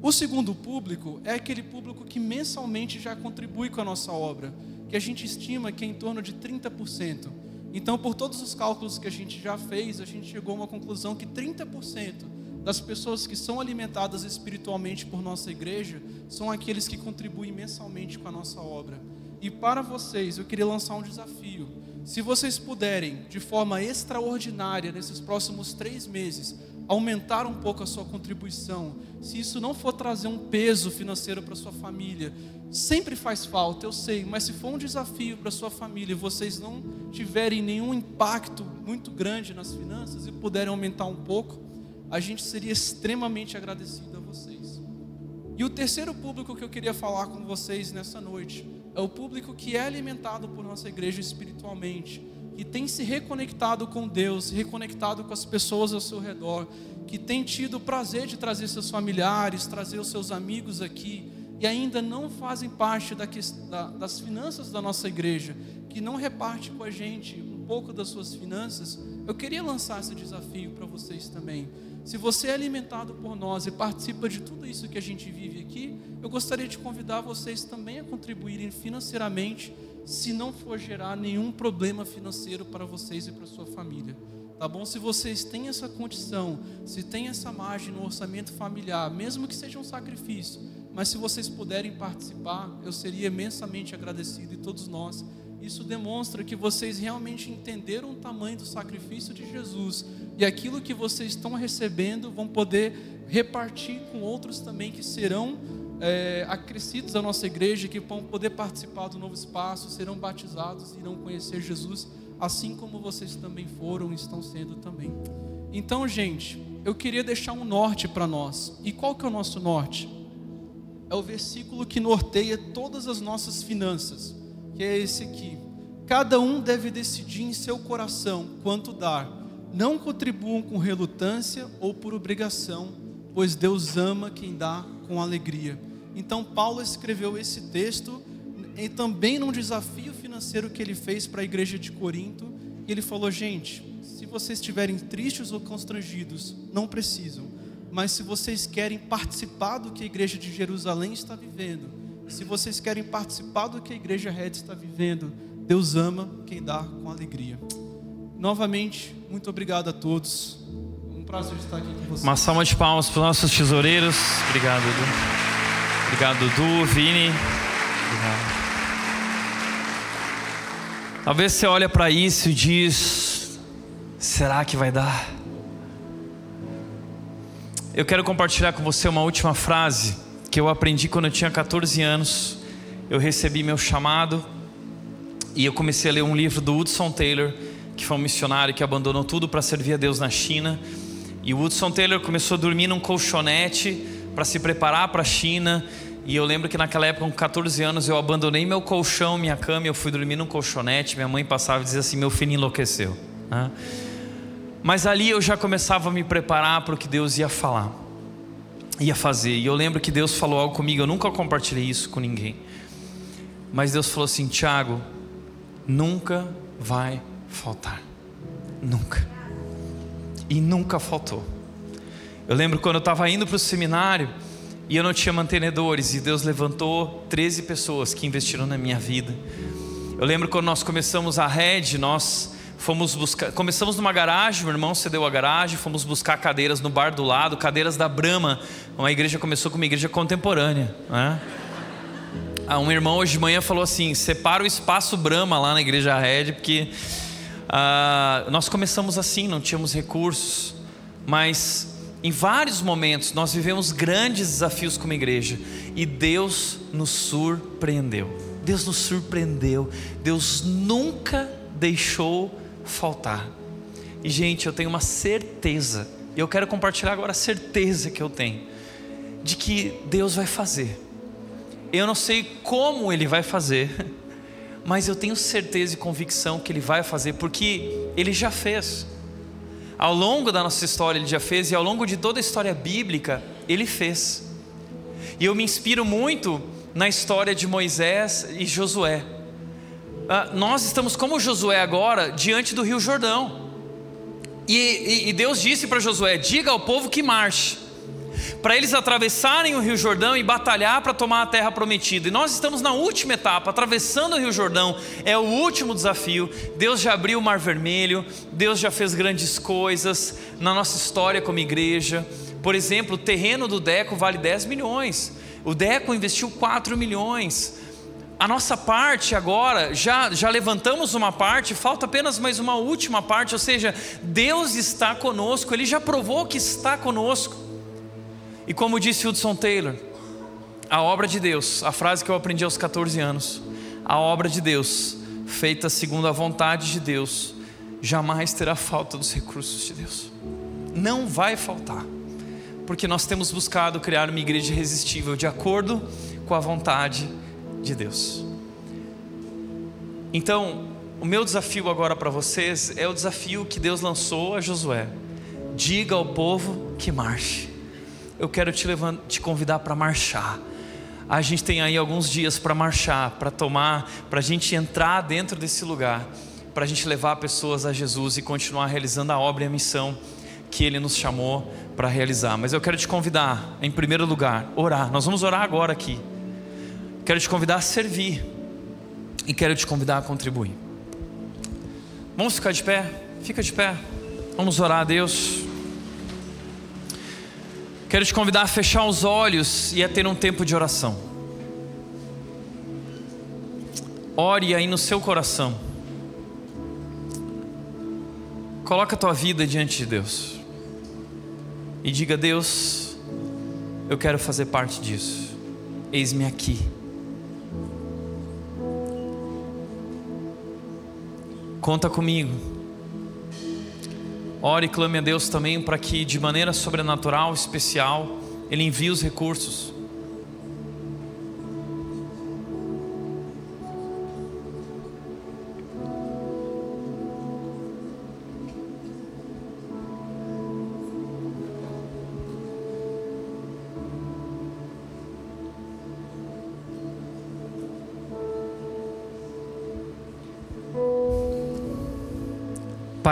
O segundo público é aquele público que mensalmente já contribui com a nossa obra, que a gente estima que é em torno de 30%. Então, por todos os cálculos que a gente já fez, a gente chegou a uma conclusão que 30% das pessoas que são alimentadas espiritualmente por nossa igreja são aqueles que contribuem mensalmente com a nossa obra. E para vocês, eu queria lançar um desafio. Se vocês puderem, de forma extraordinária, nesses próximos três meses, aumentar um pouco a sua contribuição, se isso não for trazer um peso financeiro para sua família, sempre faz falta, eu sei, mas se for um desafio para sua família e vocês não tiverem nenhum impacto muito grande nas finanças e puderem aumentar um pouco, a gente seria extremamente agradecido a vocês. E o terceiro público que eu queria falar com vocês nessa noite é o público que é alimentado por nossa igreja espiritualmente, que tem se reconectado com Deus, reconectado com as pessoas ao seu redor, que tem tido o prazer de trazer seus familiares, trazer os seus amigos aqui e ainda não fazem parte da, das finanças da nossa igreja, que não reparte com a gente um pouco das suas finanças, eu queria lançar esse desafio para vocês também. Se você é alimentado por nós e participa de tudo isso que a gente vive aqui, eu gostaria de convidar vocês também a contribuírem financeiramente, se não for gerar nenhum problema financeiro para vocês e para sua família. Tá bom? Se vocês têm essa condição, se tem essa margem no orçamento familiar, mesmo que seja um sacrifício, mas se vocês puderem participar, eu seria imensamente agradecido e todos nós isso demonstra que vocês realmente entenderam o tamanho do sacrifício de Jesus e aquilo que vocês estão recebendo vão poder repartir com outros também que serão é, acrescidos à nossa igreja, que vão poder participar do novo espaço, serão batizados, irão conhecer Jesus, assim como vocês também foram e estão sendo também. Então, gente, eu queria deixar um norte para nós. E qual que é o nosso norte? É o versículo que norteia todas as nossas finanças que é esse aqui. Cada um deve decidir em seu coração quanto dar. Não contribuam com relutância ou por obrigação, pois Deus ama quem dá com alegria. Então, Paulo escreveu esse texto e também num desafio financeiro que ele fez para a igreja de Corinto. E ele falou: gente, se vocês estiverem tristes ou constrangidos, não precisam. Mas se vocês querem participar do que a igreja de Jerusalém está vivendo, se vocês querem participar do que a Igreja Red está vivendo, Deus ama quem dá com alegria. Novamente, muito obrigado a todos. Um prazer estar aqui com vocês. Uma salva de palmas para os nossos tesoureiros. Obrigado, Dudu. Obrigado, Dudu, Vini. Obrigado. Talvez você olhe para isso e diz: será que vai dar? Eu quero compartilhar com você uma última frase que eu aprendi quando eu tinha 14 anos. Eu recebi meu chamado e eu comecei a ler um livro do Hudson Taylor, que foi um missionário que abandonou tudo para servir a Deus na China. E o Hudson Taylor começou a dormir num colchonete para se preparar para a China. E eu lembro que naquela época, com 14 anos, eu abandonei meu colchão, minha cama, eu fui dormir num colchonete. Minha mãe passava e dizia assim: Meu filho enlouqueceu. Mas ali eu já começava a me preparar para o que Deus ia falar, ia fazer. E eu lembro que Deus falou algo comigo, eu nunca compartilhei isso com ninguém. Mas Deus falou assim: Tiago, nunca vai faltar. Nunca. E nunca faltou. Eu lembro quando eu estava indo para o seminário e eu não tinha mantenedores, e Deus levantou 13 pessoas que investiram na minha vida. Eu lembro quando nós começamos a Red, nós fomos buscar, começamos numa garagem, meu irmão cedeu a garagem, fomos buscar cadeiras no bar do lado, cadeiras da Brama. Uma igreja começou com uma igreja contemporânea, né? Ah, um irmão hoje de manhã falou assim: separa o espaço Brama lá na igreja Red, porque ah, nós começamos assim, não tínhamos recursos, mas em vários momentos nós vivemos grandes desafios como igreja e Deus nos surpreendeu. Deus nos surpreendeu. Deus nunca deixou faltar. E gente, eu tenho uma certeza, e eu quero compartilhar agora a certeza que eu tenho de que Deus vai fazer. Eu não sei como ele vai fazer, mas eu tenho certeza e convicção que ele vai fazer, porque ele já fez. Ao longo da nossa história, ele já fez, e ao longo de toda a história bíblica, ele fez. E eu me inspiro muito na história de Moisés e Josué. Ah, nós estamos como Josué agora, diante do Rio Jordão. E, e, e Deus disse para Josué: diga ao povo que marche para eles atravessarem o Rio Jordão e batalhar para tomar a terra prometida. E nós estamos na última etapa, atravessando o Rio Jordão, é o último desafio. Deus já abriu o Mar Vermelho, Deus já fez grandes coisas na nossa história como igreja. Por exemplo, o terreno do Deco vale 10 milhões, o Deco investiu 4 milhões. A nossa parte agora, já, já levantamos uma parte, falta apenas mais uma última parte, ou seja, Deus está conosco, Ele já provou que está conosco. E como disse Hudson Taylor, a obra de Deus, a frase que eu aprendi aos 14 anos, a obra de Deus, feita segundo a vontade de Deus, jamais terá falta dos recursos de Deus. Não vai faltar, porque nós temos buscado criar uma igreja irresistível de acordo com a vontade de Deus. Então, o meu desafio agora para vocês é o desafio que Deus lançou a Josué: diga ao povo que marche eu quero te, te convidar para marchar. A gente tem aí alguns dias para marchar, para tomar, para a gente entrar dentro desse lugar, para a gente levar pessoas a Jesus e continuar realizando a obra e a missão que Ele nos chamou para realizar. Mas eu quero te convidar, em primeiro lugar, orar. Nós vamos orar agora aqui. Quero te convidar a servir e quero te convidar a contribuir. Vamos ficar de pé? Fica de pé. Vamos orar a Deus. Quero te convidar a fechar os olhos e a ter um tempo de oração. Ore aí no seu coração. Coloca a tua vida diante de Deus. E diga: Deus, eu quero fazer parte disso. Eis-me aqui. Conta comigo. Ore e clame a Deus também para que, de maneira sobrenatural, especial, Ele envie os recursos.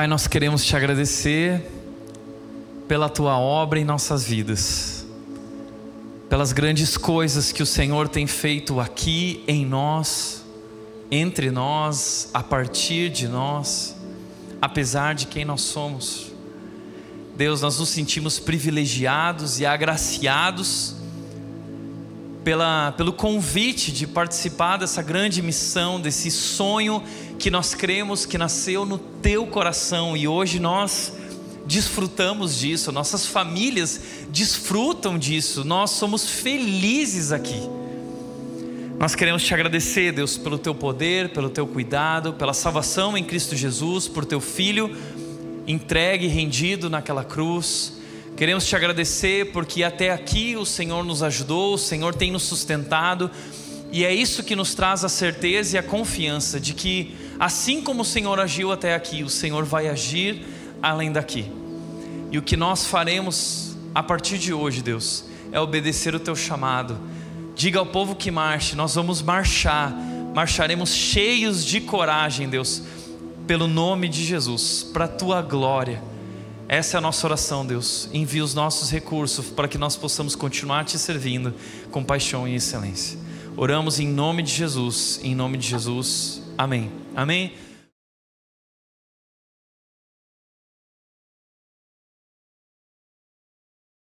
Nós queremos te agradecer pela tua obra em nossas vidas, pelas grandes coisas que o Senhor tem feito aqui em nós, entre nós, a partir de nós, apesar de quem nós somos. Deus, nós nos sentimos privilegiados e agraciados pela, pelo convite de participar dessa grande missão, desse sonho que nós cremos que nasceu no teu coração e hoje nós desfrutamos disso, nossas famílias desfrutam disso, nós somos felizes aqui. Nós queremos te agradecer, Deus, pelo teu poder, pelo teu cuidado, pela salvação em Cristo Jesus, por teu filho entregue e rendido naquela cruz. Queremos te agradecer porque até aqui o Senhor nos ajudou, o Senhor tem nos sustentado, e é isso que nos traz a certeza e a confiança de que, assim como o Senhor agiu até aqui, o Senhor vai agir além daqui. E o que nós faremos a partir de hoje, Deus, é obedecer o teu chamado. Diga ao povo que marche, nós vamos marchar, marcharemos cheios de coragem, Deus, pelo nome de Jesus, para a tua glória. Essa é a nossa oração, Deus. Envia os nossos recursos para que nós possamos continuar te servindo com paixão e excelência. Oramos em nome de Jesus, em nome de Jesus. Amém. Amém.